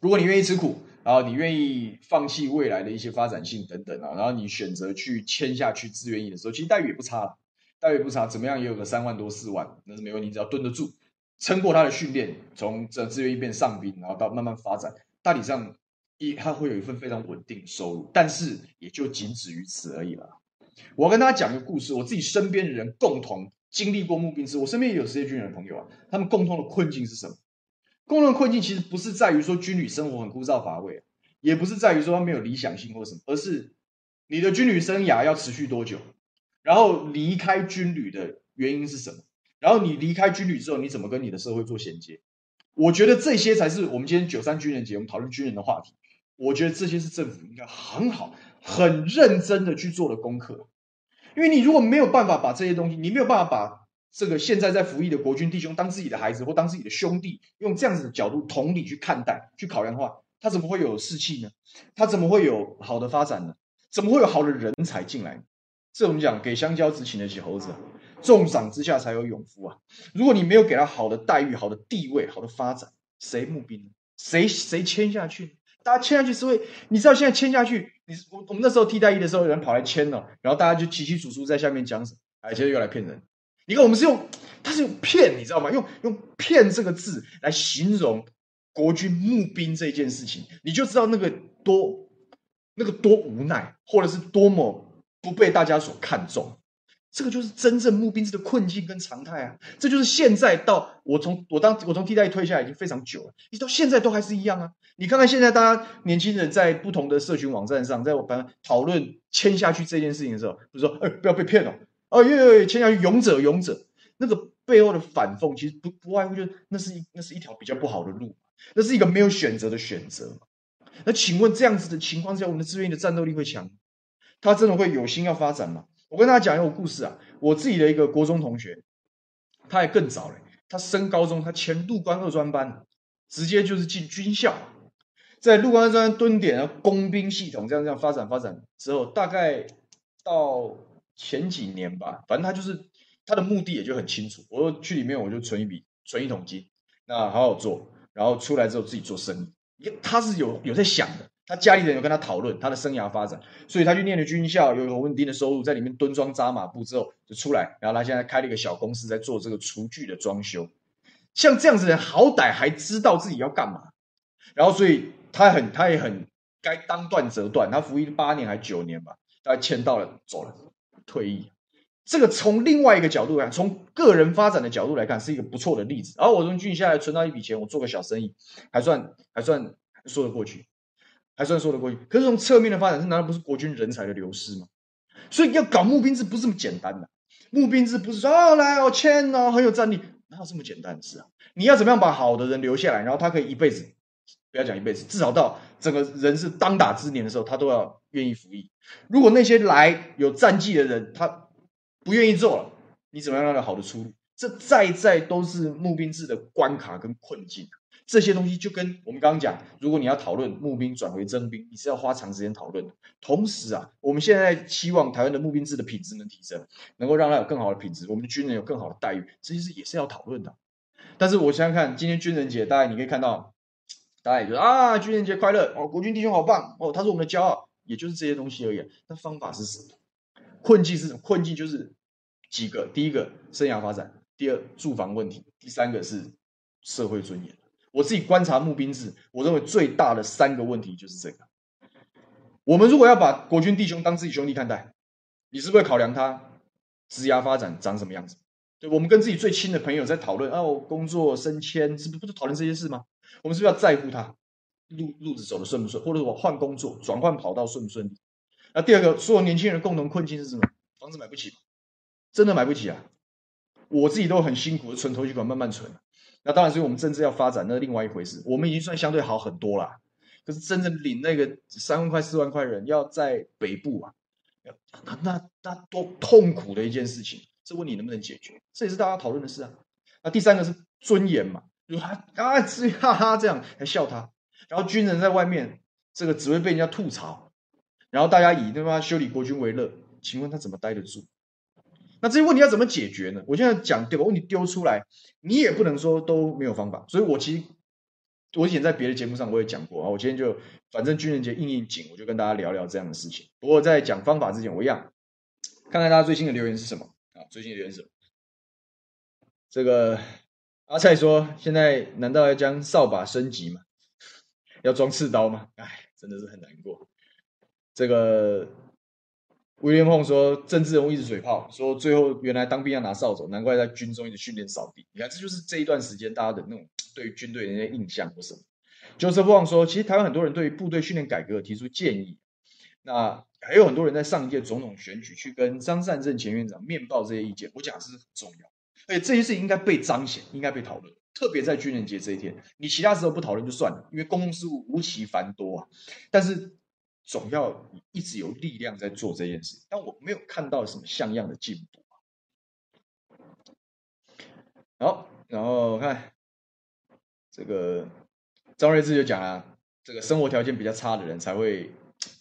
如果你愿意吃苦，然后你愿意放弃未来的一些发展性等等啊，然后你选择去签下去志愿役的时候，其实待遇也不差，待遇不差，怎么样也有个三万多四万，那是没问题，只要蹲得住。撑过他的训练，从这志愿役变上兵，然后到慢慢发展，大体上一他会有一份非常稳定的收入，但是也就仅止于此而已了。我跟大家讲个故事，我自己身边的人共同经历过募兵制，我身边也有职业军人的朋友啊，他们共同的困境是什么？共同的困境其实不是在于说军旅生活很枯燥乏味，也不是在于说他没有理想性或什么，而是你的军旅生涯要持续多久，然后离开军旅的原因是什么？然后你离开军旅之后，你怎么跟你的社会做衔接？我觉得这些才是我们今天九三军人节我们讨论军人的话题。我觉得这些是政府应该很好、很认真的去做的功课。因为你如果没有办法把这些东西，你没有办法把这个现在在服役的国军弟兄当自己的孩子或当自己的兄弟，用这样子的角度同理去看待、去考量的话，他怎么会有士气呢？他怎么会有好的发展呢？怎么会有好的人才进来？这我们讲给香蕉只请得起猴子。重赏之下才有勇夫啊！如果你没有给他好的待遇、好的地位、好的发展，谁募兵呢？谁谁签下去？大家签下去是会，你知道现在签下去，你我我们那时候替代役的时候，有人跑来签了，然后大家就窸窸窣窣在下面讲什么？哎，其实又来骗人。你看我们是用，他是用骗，你知道吗？用用骗这个字来形容国军募兵这件事情，你就知道那个多那个多无奈，或者是多么不被大家所看重。这个就是真正募兵制的困境跟常态啊！这就是现在到我从我当我从替代退下来已经非常久了，一直到现在都还是一样啊！你看看现在大家年轻人在不同的社群网站上，在我们讨论签下去这件事情的时候，就说：“哎，不要被骗了！哦，耶耶，签下去，勇者勇者。”那个背后的反讽，其实不不外乎就是那是一那是一条比较不好的路，那是一个没有选择的选择。那请问这样子的情况下，我们的志愿的战斗力会强？他真的会有心要发展吗？我跟大家讲一个故事啊，我自己的一个国中同学，他还更早嘞，他升高中，他前陆官二专班，直接就是进军校，在陆官二专蹲点啊，工兵系统这样这样发展发展之后，大概到前几年吧，反正他就是他的目的也就很清楚，我说去里面我就存一笔存一桶金，那好好做，然后出来之后自己做生意，他是有有在想的。他家里人有跟他讨论他的生涯发展，所以他去念了军校，有有稳定的收入，在里面蹲装扎马步之后就出来，然后他现在开了一个小公司，在做这个厨具的装修。像这样子的人，好歹还知道自己要干嘛，然后所以他很他也很该当断则断，他服役八年还九年吧，大概签到了走了，退役。这个从另外一个角度来看，从个人发展的角度来看，是一个不错的例子。而我从军下来存到一笔钱，我做个小生意，还算还算说得过去。还算说得过去，可是从侧面的发展，是难道不是国军人才的流失吗？所以要搞募兵制不是这么简单的，募兵制不是说哦来哦签哦很有战力，哪有这么简单的事啊？你要怎么样把好的人留下来，然后他可以一辈子，不要讲一辈子，至少到整个人是当打之年的时候，他都要愿意服役。如果那些来有战绩的人，他不愿意做了，你怎么样让他好的出路？这在在都是募兵制的关卡跟困境。这些东西就跟我们刚刚讲，如果你要讨论募兵转回征兵，你是要花长时间讨论的。同时啊，我们现在希望台湾的募兵制的品质能提升，能够让他有更好的品质，我们的军人有更好的待遇，这些是也是要讨论的。但是我想想看，今天军人节，大家你可以看到，大家也觉得啊，军人节快乐哦，国军弟兄好棒哦，他是我们的骄傲，也就是这些东西而已。那方法是什么？困境是什么？困境就是几个：第一个，生涯发展；第二，住房问题；第三个是社会尊严。我自己观察募兵制，我认为最大的三个问题就是这个。我们如果要把国军弟兄当自己兄弟看待，你是不是会考量他职涯发展长什么样子？对，我们跟自己最亲的朋友在讨论哦，工作升迁，是不是不是讨论这些事吗？我们是不是要在乎他路路子走的顺不顺，或者我换工作转换跑道顺不顺利？那第二个，所有年轻人共同困境是什么？房子买不起，真的买不起啊！我自己都很辛苦的存头期款，慢慢存。那当然，所以我们政治要发展，那是另外一回事。我们已经算相对好很多了，可是真正领那个三万块、四万块人，要在北部啊，那那那多痛苦的一件事情。这问题能不能解决？这也是大家讨论的事啊。那第三个是尊严嘛，就他啊啊哈哈这样还笑他，然后军人在外面这个只会被人家吐槽，然后大家以他妈修理国军为乐，请问他怎么待得住？那这些问题要怎么解决呢？我现在讲对吧？问题丢出来，你也不能说都没有方法。所以我其实我以前在别的节目上我也讲过啊。我今天就反正军人节应应景，我就跟大家聊聊这样的事情。不过在讲方法之前，我一样看看大家最新的留言是什么啊？最新的留言是什么？这个阿蔡说：“现在难道要将扫把升级吗？要装刺刀吗？哎，真的是很难过。”这个。威廉凤说：“政治人物一直嘴炮，说最后原来当兵要拿扫帚，难怪在军中一直训练扫地。你看，这就是这一段时间大家的那种对军队的那些印象或什么。”就是不忘说，其实台湾很多人对于部队训练改革提出建议，那还有很多人在上一届总统选举去跟张善政前院长面报这些意见。我讲的是很重要，而且这些事情应该被彰显，应该被讨论，特别在军人节这一天。你其他时候不讨论就算了，因为公共事务无其繁多啊。但是。总要一直有力量在做这件事，但我没有看到什么像样的进步。好，然后看这个张睿智就讲了，这个生活条件比较差的人才会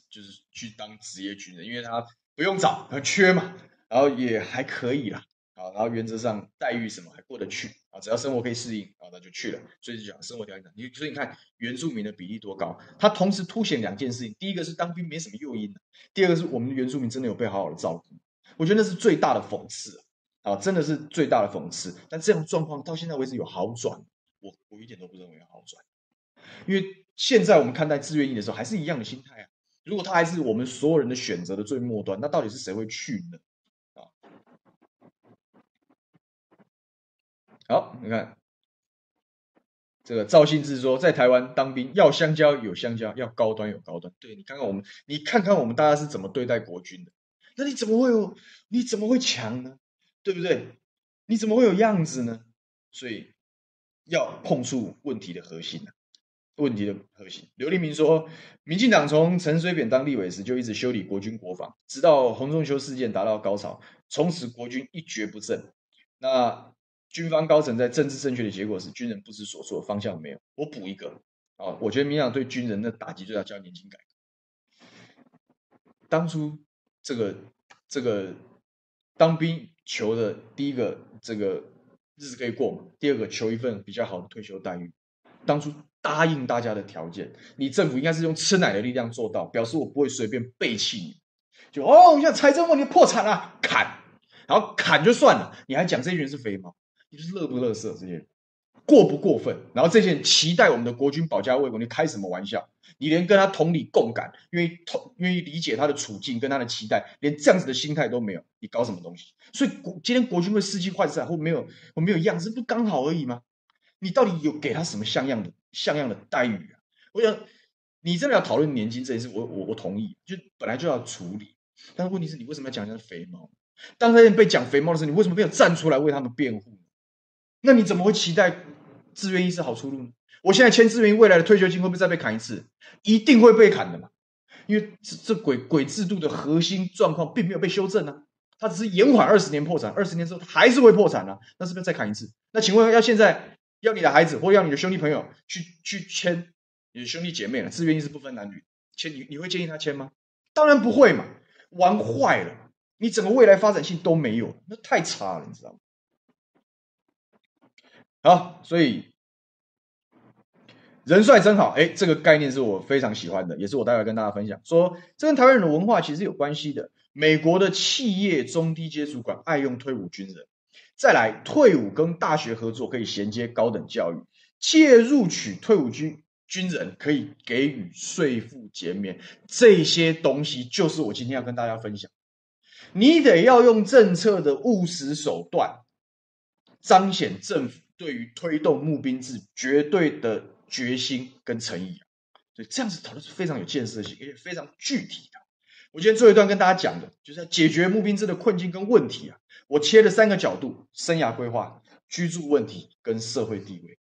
就是去当职业军人，因为他不用找，他缺嘛，然后也还可以啦。啊，然后原则上待遇什么还过得去啊，只要生活可以适应，啊，那就去了。所以就讲生活条件，你所以你看原住民的比例多高，它同时凸显两件事情：第一个是当兵没什么诱因，第二个是我们的原住民真的有被好好的照顾。我觉得那是最大的讽刺啊，啊真的是最大的讽刺。但这样状况到现在为止有好转，我我一点都不认为有好转，因为现在我们看待志愿役的时候还是一样的心态啊。如果他还是我们所有人的选择的最末端，那到底是谁会去呢？好，你看这个赵信志说，在台湾当兵要香蕉有香蕉，要高端有高端。对，你看看我们，你看看我们大家是怎么对待国军的？那你怎么会有？你怎么会强呢？对不对？你怎么会有样子呢？所以要碰触问题的核心啊，问题的核心。刘立明说，民进党从陈水扁当立委时就一直修理国军国防，直到洪仲丘事件达到高潮，从此国军一蹶不振。那。军方高层在政治正确的结果是军人不知所措，方向没有。我补一个啊，我觉得民进党对军人的打击最大，叫年金改革。当初这个这个当兵求的第一个这个日子可以过嘛，第二个求一份比较好的退休待遇。当初答应大家的条件，你政府应该是用吃奶的力量做到，表示我不会随便背弃你。就哦，你像财政问题破产了，砍，然后砍就算了，你还讲这群人是肥猫。你就是乐不乐色这些，过不过分？然后这些人期待我们的国军保家卫国，你开什么玩笑？你连跟他同理共感，愿意同愿意理解他的处境跟他的期待，连这样子的心态都没有，你搞什么东西？所以国今天国军会士气涣散或没有或没有样子，不刚好而已吗？你到底有给他什么像样的像样的待遇啊？我想你真的要讨论年金这件事，我我我同意，就本来就要处理，但是问题是你为什么要讲人家肥猫？当那些人被讲肥猫的时候，你为什么没有站出来为他们辩护？那你怎么会期待志愿意是好出路呢？我现在签志愿意，未来的退休金会不会再被砍一次？一定会被砍的嘛，因为这这鬼鬼制度的核心状况并没有被修正啊，它只是延缓二十年破产，二十年之后还是会破产啊，那是不是再砍一次？那请问要现在要你的孩子或要你的兄弟朋友去去签你的兄弟姐妹了，志愿意是不分男女，签你你会建议他签吗？当然不会嘛，玩坏了，你整个未来发展性都没有，那太差了，你知道吗？好，所以人帅真好，哎，这个概念是我非常喜欢的，也是我待会跟大家分享。说这跟台湾人的文化其实有关系的。美国的企业中低阶主管爱用退伍军人，再来退伍跟大学合作可以衔接高等教育，借入取退伍军军人可以给予税负减免，这些东西就是我今天要跟大家分享。你得要用政策的务实手段，彰显政府。对于推动募兵制绝对的决心跟诚意啊，所以这样子讨论是非常有建设性，而且非常具体的。我今天最后一段跟大家讲的，就是要解决募兵制的困境跟问题啊。我切了三个角度：生涯规划、居住问题跟社会地位。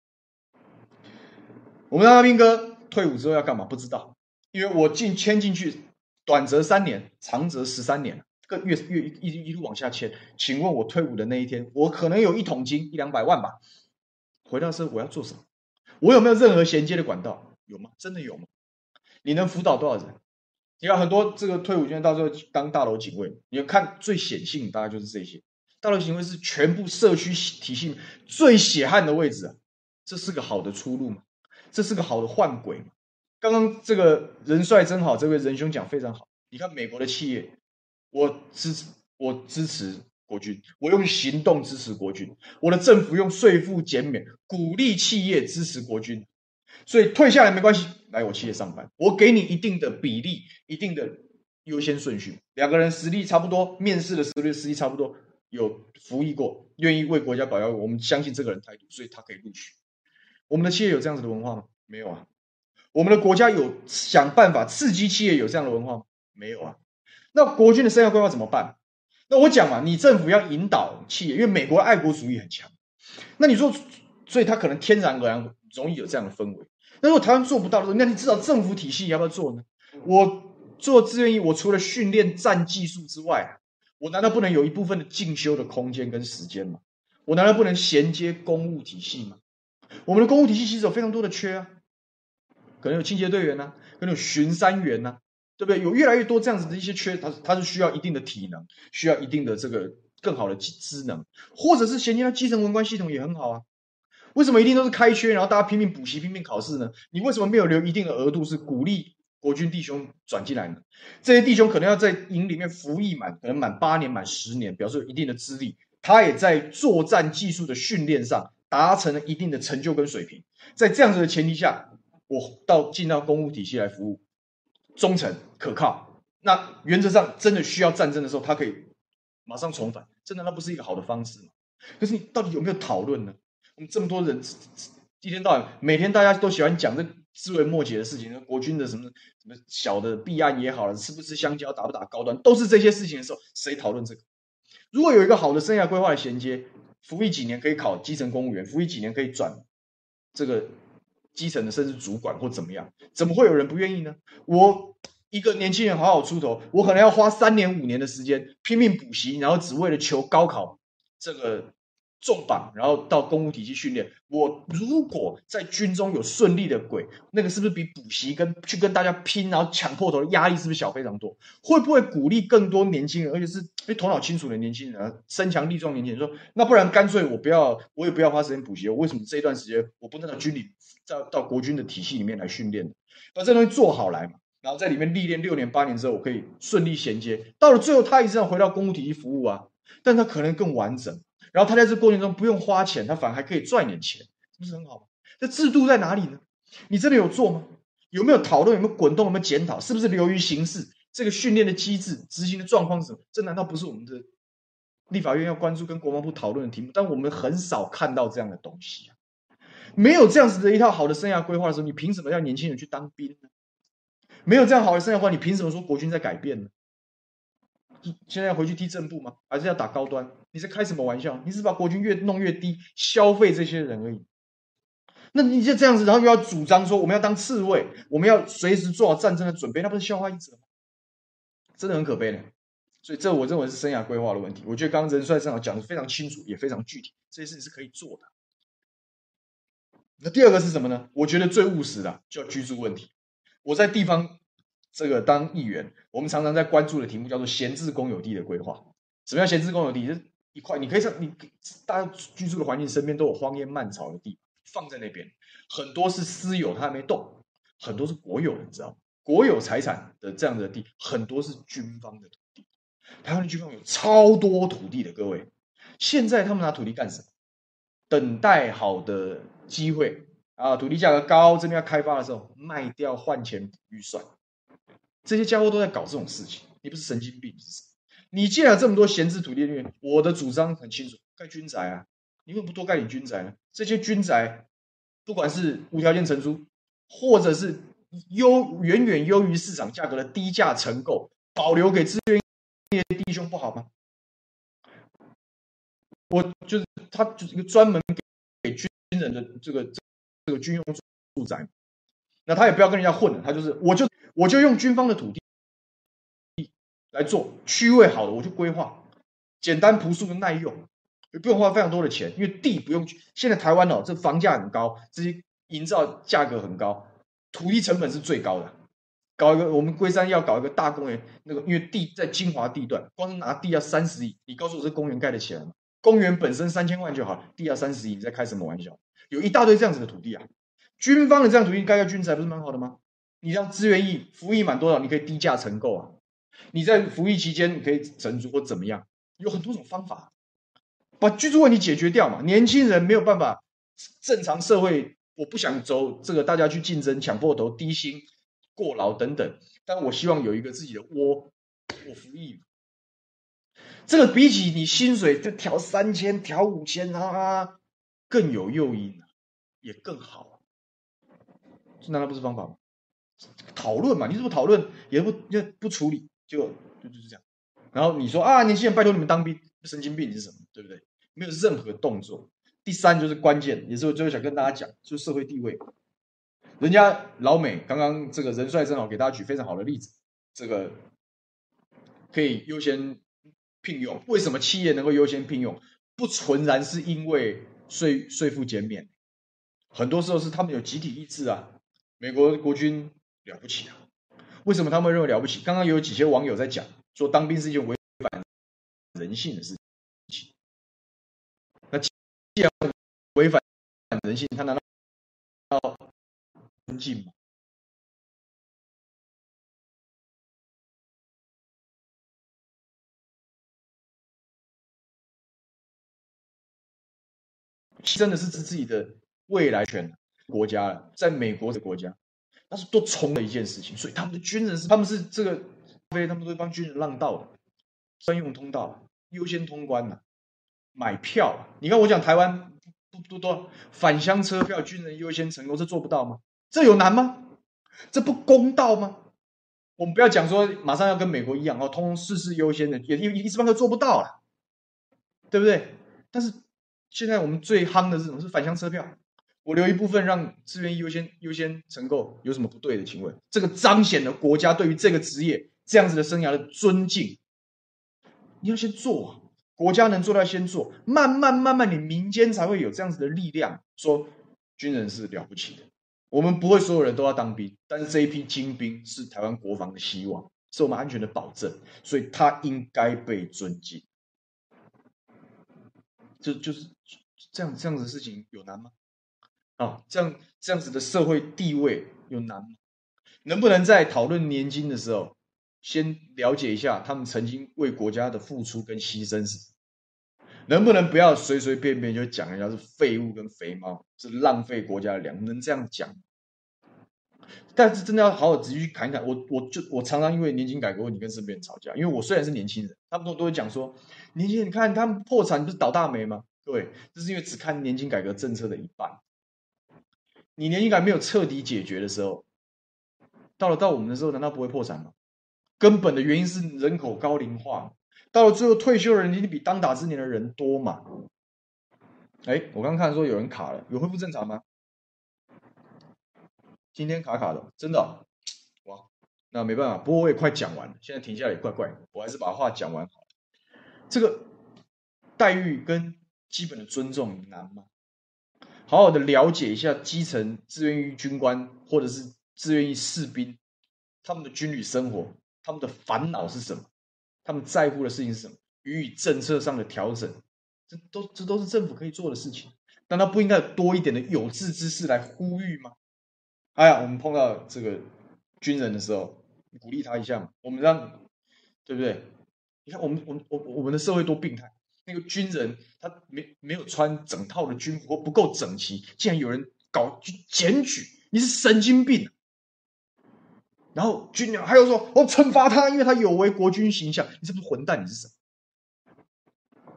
我们的阿兵哥退伍之后要干嘛？不知道，因为我进签进去，短则三年，长则十三年。个月月一一,一路往下签，请问我退伍的那一天，我可能有一桶金一两百万吧？回到社会我要做什么？我有没有任何衔接的管道？有吗？真的有吗？你能辅导多少人？你看很多这个退伍军人到时候当大楼警卫，你看最显性大概就是这些。大楼警卫是全部社区体系最血汗的位置啊，这是个好的出路吗？这是个好的换轨吗？刚刚这个人帅真好，这位仁兄讲非常好。你看美国的企业，我支持，我支持国军，我用行动支持国军，我的政府用税负减免鼓励企业支持国军，所以退下来没关系，来我企业上班，我给你一定的比例，一定的优先顺序，两个人实力差不多，面试的实力实力差不多。有服役过，愿意为国家保家，我们相信这个人态度，所以他可以录取。我们的企业有这样子的文化吗？没有啊。我们的国家有想办法刺激企业有这样的文化吗？没有啊。那国军的生涯规划怎么办？那我讲嘛，你政府要引导企业，因为美国爱国主义很强。那你说，所以他可能天然而然容易有这样的氛围。那如果台湾做不到的时候，那你至少政府体系要不要做呢？我做志愿役，我除了训练战技术之外啊。我难道不能有一部分的进修的空间跟时间吗？我难道不能衔接公务体系吗？我们的公务体系其实有非常多的缺啊，可能有清洁队员呐、啊，可能有巡山员呐、啊，对不对？有越来越多这样子的一些缺，它它是需要一定的体能，需要一定的这个更好的机能，或者是衔接到基层文官系统也很好啊。为什么一定都是开缺，然后大家拼命补习、拼命考试呢？你为什么没有留一定的额度是鼓励？国军弟兄转进来呢，这些弟兄可能要在营里面服役满，可能满八年、满十年，表示有一定的资历。他也在作战技术的训练上达成了一定的成就跟水平。在这样子的前提下，我到进到公务体系来服务，忠诚可靠。那原则上真的需要战争的时候，他可以马上重返。这难道不是一个好的方式吗？可是你到底有没有讨论呢？我们这么多人一天到晚，每天大家都喜欢讲这。枝微末节的事情，国军的什么什么小的弊案也好了，吃不吃香蕉，打不打高端，都是这些事情的时候，谁讨论这个？如果有一个好的生涯规划的衔接，服役几年可以考基层公务员，服役几年可以转这个基层的甚至主管或怎么样，怎么会有人不愿意呢？我一个年轻人好好出头，我可能要花三年五年的时间拼命补习，然后只为了求高考这个。重榜，然后到公务体系训练。我如果在军中有顺利的轨，那个是不是比补习跟去跟大家拼，然后抢破头的压力是不是小非常多？会不会鼓励更多年轻人，而且是头脑清楚的年轻人，身强力壮年轻人说，那不然干脆我不要，我也不要花时间补习。我为什么这一段时间我不能到军里，到到国军的体系里面来训练？把这东西做好来嘛，然后在里面历练六年八年之后，我可以顺利衔接。到了最后，他也是要回到公务体系服务啊，但他可能更完整。然后他在这过程中不用花钱，他反而还可以赚点钱，这不是很好？这制度在哪里呢？你真的有做吗？有没有讨论？有没有滚动？有没有检讨？是不是流于形式？这个训练的机制、执行的状况是什么？这难道不是我们的立法院要关注跟国防部讨论的题目？但我们很少看到这样的东西啊！没有这样子的一套好的生涯规划的时候，你凭什么让年轻人去当兵呢？没有这样好的生涯规划，你凭什么说国军在改变呢？现在要回去踢正步吗？还是要打高端？你是开什么玩笑？你是把国军越弄越低，消费这些人而已。那你就这样子，然后又要主张说我们要当刺猬，我们要随时做好战争的准备，那不是笑话一则吗？真的很可悲的。所以这我认为是生涯规划的问题。我觉得刚刚仁帅正好讲的非常清楚，也非常具体，这些事情是可以做的。那第二个是什么呢？我觉得最务实的叫居住问题。我在地方。这个当议员，我们常常在关注的题目叫做闲置公有地的规划。什么叫闲置公有地？就是一块，你可以上，你大家居住的环境身边都有荒烟蔓草的地，放在那边，很多是私有，它还没动；很多是国有的，你知道吗？国有财产的这样的地，很多是军方的土地。台湾的军方有超多土地的，各位，现在他们拿土地干什么？等待好的机会啊，土地价格高，这边要开发的时候卖掉换钱预算。这些家伙都在搞这种事情，你不是神经病是什么？你既然有这么多闲置土地，我的主张很清楚，盖军宅啊！你为什么不多盖点军宅呢？这些军宅，不管是无条件承租，或者是优远远优于市场价格的低价承购，保留给资源业弟兄不好吗？我就是他就是一个专门给人的这个这个军用住宅，那他也不要跟人家混了，他就是我就。我就用军方的土地来做区位好的，我就规划简单朴素的耐用，也不用花非常多的钱，因为地不用。现在台湾哦，这房价很高，这些营造价格很高，土地成本是最高的。搞一个，我们龟山要搞一个大公园，那个因为地在精华地段，光拿地要三十亿，你告诉我这公园盖得起来吗？公园本身三千万就好，地要三十亿，你在开什么玩笑？有一大堆这样子的土地啊，军方的这样土地盖个军宅不是蛮好的吗？你让资源役服役满多少，你可以低价承购啊。你在服役期间你可以承租或怎么样，有很多种方法，把居住问题解决掉嘛。年轻人没有办法正常社会，我不想走这个大家去竞争抢破头、低薪。过劳等等，但我希望有一个自己的窝，我服役。这个比起你薪水就调三千、调五千啊，更有诱因，也更好。这难道不是方法吗？讨论嘛，你是不是讨论也不也不处理，就就就是这样。然后你说啊，年轻人拜托你们当兵，神经病是什么？对不对？没有任何动作。第三就是关键，也是我最后想跟大家讲，就是社会地位。人家老美刚刚这个人帅正好给大家举非常好的例子，这个可以优先聘用。为什么企业能够优先聘用？不纯然是因为税税负减免，很多时候是他们有集体意志啊。美国国军了不起啊，为什么他们认为了不起？刚刚有几些网友在讲，说当兵是一件违反人性的事情。那既然违反人性，他难道要？尊敬吗，真的是自自己的未来权，国家了，在美国的国家，那是多冲的一件事情，所以他们的军人是，他们是这个，非他们都会帮军人让道的，专用通道，优先通关的，买票，你看我讲台湾不不多返乡车票，军人优先成功，这做不到吗？这有难吗？这不公道吗？我们不要讲说马上要跟美国一样哦，通通事事优先的，也一一时半刻做不到了，对不对？但是现在我们最夯的是什么？是返乡车票，我留一部分让志愿优先优先承购，有什么不对的？请问这个彰显了国家对于这个职业这样子的生涯的尊敬。你要先做啊，国家能做到先做，慢慢慢慢，你民间才会有这样子的力量，说军人是了不起的。我们不会所有人都要当兵，但是这一批精兵是台湾国防的希望，是我们安全的保证，所以他应该被尊敬。就就是这样这样子的事情有难吗？啊，这样这样子的社会地位有难吗？能不能在讨论年金的时候，先了解一下他们曾经为国家的付出跟牺牲是？能不能不要随随便便就讲人家是废物跟肥猫，是浪费国家的粮？能这样讲？但是真的要好好仔细去谈一谈。我我就我常常因为年金改革问题跟身边人吵架，因为我虽然是年轻人，他们都都会讲说，年轻人你看他们破产不是倒大霉吗？对，这是因为只看年金改革政策的一半。你年金改没有彻底解决的时候，到了到我们的时候，难道不会破产吗？根本的原因是人口高龄化。到了最后，退休的人一定比当打之年的人多嘛？哎，我刚看说有人卡了，有恢复正常吗？今天卡卡的，真的、哇！那没办法，不过我也快讲完了，现在停下来也怪怪的，我还是把话讲完好了。这个待遇跟基本的尊重难吗？好好的了解一下基层志愿役军官或者是志愿役士兵，他们的军旅生活，他们的烦恼是什么？他们在乎的事情是什么？予以政策上的调整，这都这都是政府可以做的事情。难道不应该多一点的有志之士来呼吁吗？哎呀，我们碰到这个军人的时候，鼓励他一下嘛。我们让，对不对？你看，我们我们我我们的社会多病态。那个军人他没没有穿整套的军服不够整齐，竟然有人搞去检举，你是神经病！然后军人还有说，我惩罚他，因为他有违国军形象。你是不是混蛋？你是什么？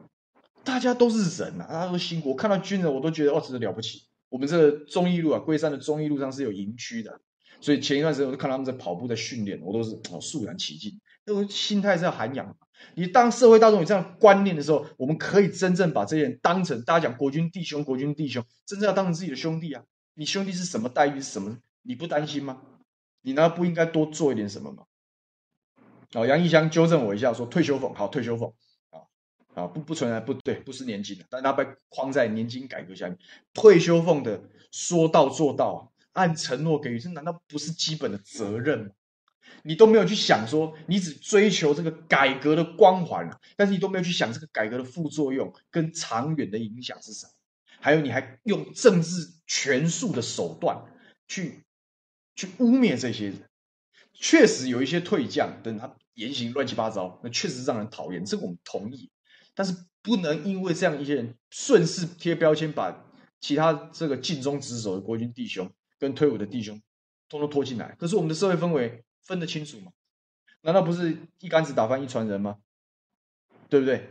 大家都是人、啊，大家都辛苦。我看到军人，我都觉得哦，真的了不起。我们这个忠义路啊，龟山的忠义路上是有营区的，所以前一段时间我就看他们在跑步，在训练，我都是哦肃然起敬。那种心态是要涵养。你当社会大众有这样观念的时候，我们可以真正把这些人当成大家讲国军弟兄，国军弟兄，真正要当成自己的兄弟啊。你兄弟是什么待遇？是什么？你不担心吗？你难道不应该多做一点什么吗？哦，杨义祥纠正我一下，说退休俸好，退休俸啊，啊，不不存在不对，不是年金的，但他被框在年金改革下面。退休俸的说到做到，按承诺给予，这难道不是基本的责任吗？你都没有去想说，你只追求这个改革的光环，但是你都没有去想这个改革的副作用跟长远的影响是什么？还有，你还用政治权术的手段去去污蔑这些人。确实有一些退将，等他言行乱七八糟，那确实让人讨厌，这个我们同意。但是不能因为这样一些人顺势贴标签，把其他这个尽忠职守的国军弟兄跟退伍的弟兄通通拖进来。可是我们的社会氛围分得清楚吗？难道不是一竿子打翻一船人吗？对不对？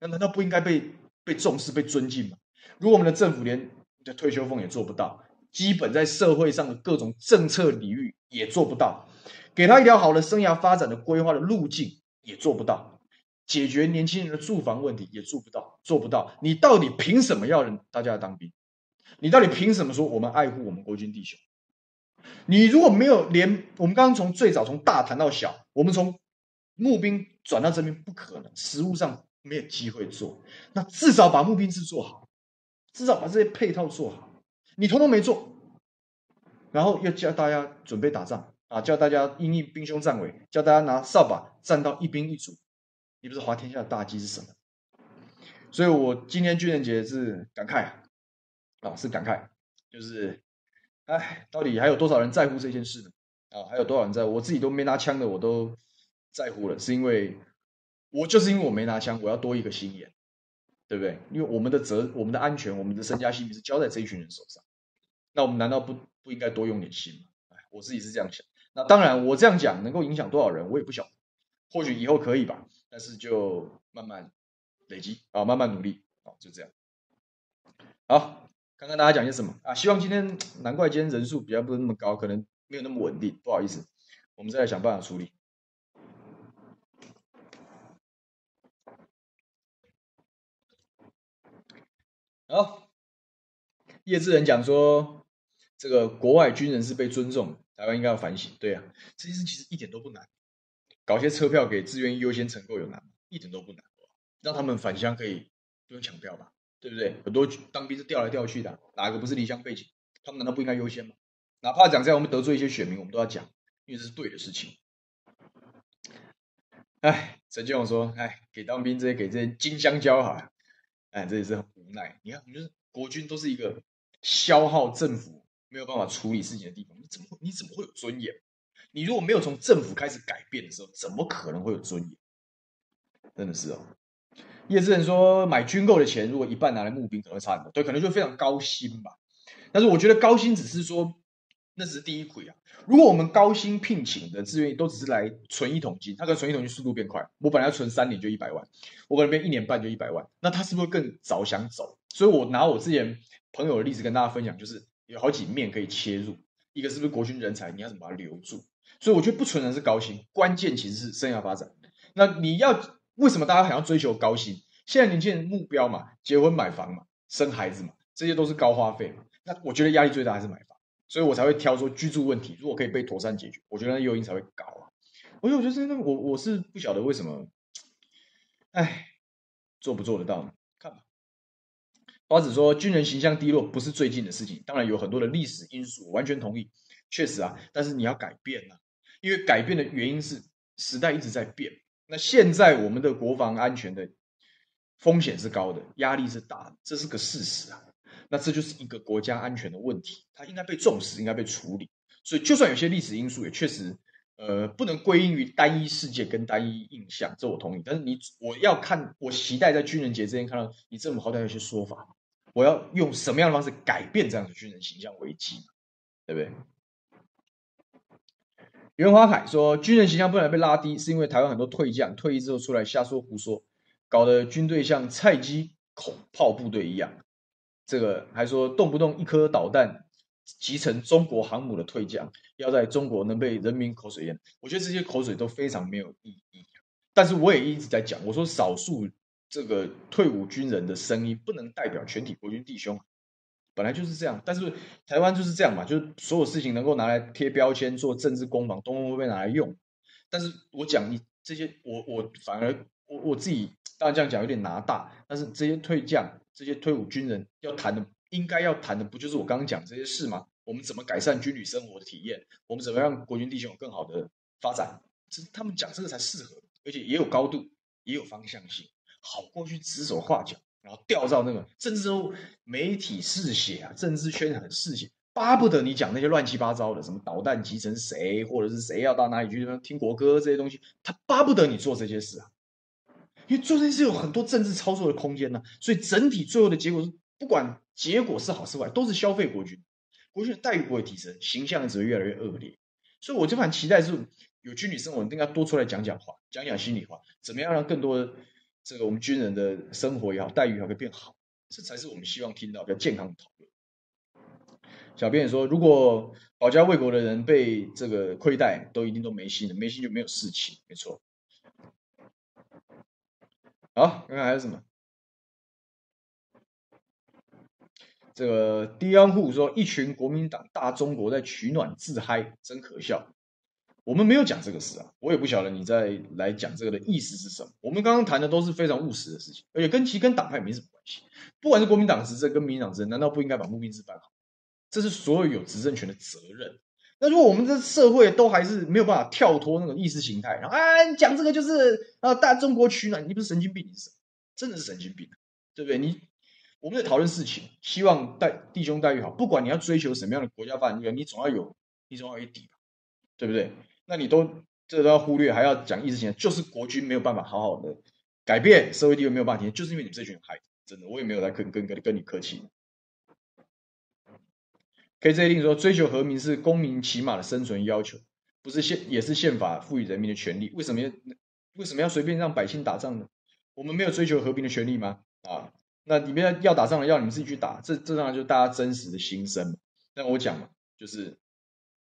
那难道不应该被被重视、被尊敬吗？如果我们的政府连的退休俸也做不到，基本在社会上的各种政策领域也做不到。给他一条好的生涯发展的规划的路径也做不到，解决年轻人的住房问题也做不到，做不到。你到底凭什么要人大家当兵？你到底凭什么说我们爱护我们国军弟兄？你如果没有连我们刚刚从最早从大谈到小，我们从募兵转到这边不可能，实务上没有机会做。那至少把募兵制做好，至少把这些配套做好。你统统没做，然后又叫大家准备打仗。啊！叫大家因应兵凶战危，叫大家拿扫把站到一兵一卒，你不是滑天下的大稽是什么？所以我今天军人节是感慨啊，是感慨，就是，哎，到底还有多少人在乎这件事呢？啊，还有多少人在乎？我自己都没拿枪的，我都在乎了，是因为我就是因为我没拿枪，我要多一个心眼，对不对？因为我们的责、我们的安全、我们的身家性命是交在这一群人手上，那我们难道不不应该多用点心吗？哎，我自己是这样想。那当然，我这样讲能够影响多少人，我也不晓得。或许以后可以吧，但是就慢慢累积啊，慢慢努力啊，就这样。好，看看大家讲些什么啊？希望今天，[TSK] 难怪今天人数比较不是那么高，可能没有那么稳定，不好意思，我们再来想办法处理。好，叶志仁讲说，这个国外军人是被尊重的。台湾应该要反省，对啊，这件事其实一点都不难，搞些车票给志愿优先承购有难吗？一点都不难，让他们返乡可以不用抢票吧，对不对？很多当兵是调来调去的，哪个不是离乡背井？他们难道不应该优先吗？哪怕讲在，我们得罪一些选民，我们都要讲，因为这是对的事情。哎，陈建勇说，哎，给当兵这些给这些金香蕉哈，哎，这也是很无奈。你看，你就是国军都是一个消耗政府。没有办法处理事情的地方，你怎么会？你怎么会有尊严？你如果没有从政府开始改变的时候，怎么可能会有尊严？真的是哦。叶志仁说，买军购的钱如果一半拿来募兵，可能会差很多。对，可能就非常高薪吧。但是我觉得高薪只是说，那只是第一亏啊。如果我们高薪聘请的志愿都只是来存一桶金，他可能存一桶金速度变快。我本来要存三年就一百万，我可能变一年半就一百万，那他是不是更早想走？所以我拿我之前朋友的例子跟大家分享，就是。有好几面可以切入，一个是不是国军人才，你要怎么把它留住？所以我觉得不纯然是高薪，关键其实是生涯发展。那你要为什么大家还要追求高薪？现在年轻人目标嘛，结婚买房嘛，生孩子嘛，这些都是高花费嘛。那我觉得压力最大还是买房，所以我才会挑说居住问题，如果可以被妥善解决，我觉得那诱因才会高啊。我觉得真的，我我是不晓得为什么，哎，做不做得到呢？看吧花子说，军人形象低落不是最近的事情，当然有很多的历史因素，我完全同意，确实啊，但是你要改变啊，因为改变的原因是时代一直在变。那现在我们的国防安全的风险是高的，压力是大的，这是个事实啊。那这就是一个国家安全的问题，它应该被重视，应该被处理。所以，就算有些历史因素，也确实。呃，不能归因于单一事件跟单一印象，这我同意。但是你，我要看，我期待在军人节这天看到你政府好歹有些说法，我要用什么样的方式改变这样的军人形象危机，对不对？袁华凯说，军人形象不能被拉低，是因为台湾很多退将退役之后出来瞎说胡说，搞得军队像菜鸡口炮部队一样。这个还说动不动一颗导弹。集成中国航母的退将，要在中国能被人民口水淹，我觉得这些口水都非常没有意义。但是我也一直在讲，我说少数这个退伍军人的声音不能代表全体国军弟兄，本来就是这样。但是台湾就是这样嘛，就是所有事情能够拿来贴标签做政治攻防，都会被拿来用。但是我讲你这些，我我反而我我自己当然这样讲有点拿大，但是这些退将、这些退伍军人要谈的，应该要谈的不就是我刚刚讲这些事吗？我们怎么改善军旅生活的体验？我们怎么让国军弟兄有更好的发展？这他们讲这个才适合，而且也有高度，也有方向性，好过去指手画脚，然后调到那个政治媒体嗜血啊，政治圈很嗜血。巴不得你讲那些乱七八糟的，什么导弹击沉谁，或者是谁要到哪里去听国歌这些东西，他巴不得你做这些事啊，因为做这些事有很多政治操作的空间呢、所以整体最后的结果是，不管结果是好是坏，都是消费国军，国军的待遇不会提升，形象只会越来越恶劣。所以我就很期待是有军旅生活，应该多出来讲讲话，讲讲心里话，怎么样让更多这个我们军人的生活也好，待遇也好，可以变好，这才是我们希望听到比较健康的讨论。小编说，如果保家卫国的人被这个亏待，都一定都没心了，没心就没有士气，没错。好，看看还有什么？这个 Dion Hu 说，一群国民党大中国在取暖自嗨，真可笑。我们没有讲这个事啊，我也不晓得你在来讲这个的意思是什么。我们刚刚谈的都是非常务实的事情，而且跟其跟党派没什么关系。不管是国民党执政跟民进党执政，难道不应该把募兵制办好？这是所有有执政权的责任。那如果我们这社会都还是没有办法跳脱那种意识形态，然后啊，你讲这个就是啊，大中国取暖，你不是神经病，你是？真的是神经病，对不对？你我们在讨论事情，希望待弟兄待遇好，不管你要追求什么样的国家发展，你总要有，你总要有一底吧，对不对？那你都这都要忽略，还要讲意识形态，就是国军没有办法好好的改变社会地位，没有办法，就是因为你们这群孩子，真的，我也没有在跟跟跟跟你客气。KJ 令说，追求和平是公民起码的生存要求，不是宪也是宪法赋予人民的权利。为什么要为什么要随便让百姓打仗呢？我们没有追求和平的权利吗？啊，那你们要要打仗了，要你们自己去打，这这当然就是大家真实的心声。那我讲嘛，就是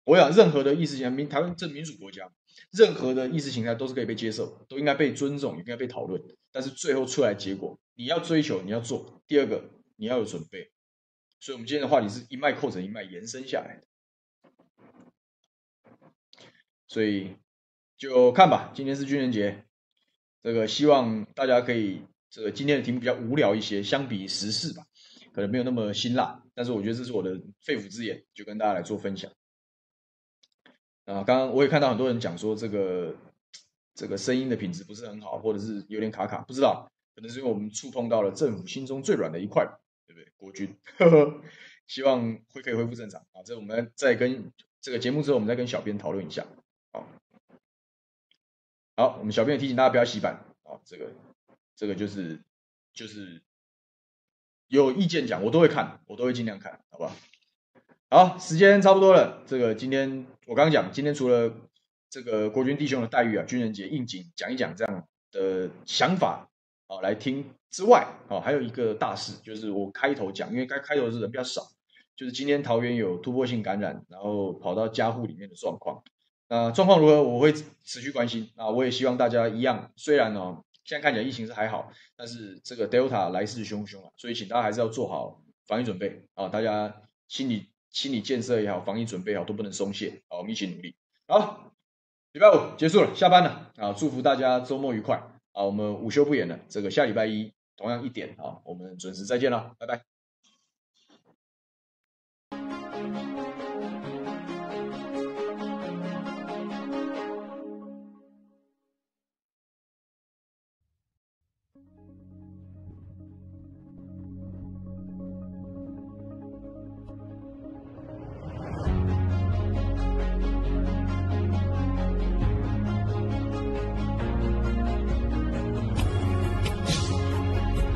我想任何的意识形态，民台湾这民主国家，任何的意识形态都是可以被接受，都应该被尊重，也应该被讨论。但是最后出来结果，你要追求，你要做。第二个，你要有准备。所以，我们今天的话题是一脉扣成一脉延伸下来的。所以，就看吧。今天是军人节，这个希望大家可以，这个今天的题目比较无聊一些，相比时事吧，可能没有那么辛辣。但是，我觉得这是我的肺腑之言，就跟大家来做分享。啊，刚刚我也看到很多人讲说，这个这个声音的品质不是很好，或者是有点卡卡，不知道，可能是因为我们触碰到了政府心中最软的一块。对不对？国军呵呵，[LAUGHS] 希望会可以恢复正常啊！这我们再跟这个节目之后，我们再跟小编讨论一下。好，好，我们小编也提醒大家不要洗版啊！这个这个就是就是有意见讲，我都会看，我都会尽量看，好不好？好，时间差不多了。这个今天我刚刚讲，今天除了这个国军弟兄的待遇啊，军人节应景讲一讲这样的想法啊，来听。之外，哦，还有一个大事，就是我开头讲，因为该开头是人比较少，就是今天桃园有突破性感染，然后跑到家户里面的状况。那状况如何，我会持续关心。啊，我也希望大家一样，虽然呢，现在看起来疫情是还好，但是这个 Delta 来势汹汹啊，所以请大家还是要做好防疫准备啊，大家心理心理建设也好，防疫准备好，都不能松懈。好，我们一起努力。好，礼拜五结束了，下班了啊，祝福大家周末愉快啊，我们午休不演了，这个下礼拜一。同样一点啊，我们准时再见了，拜拜。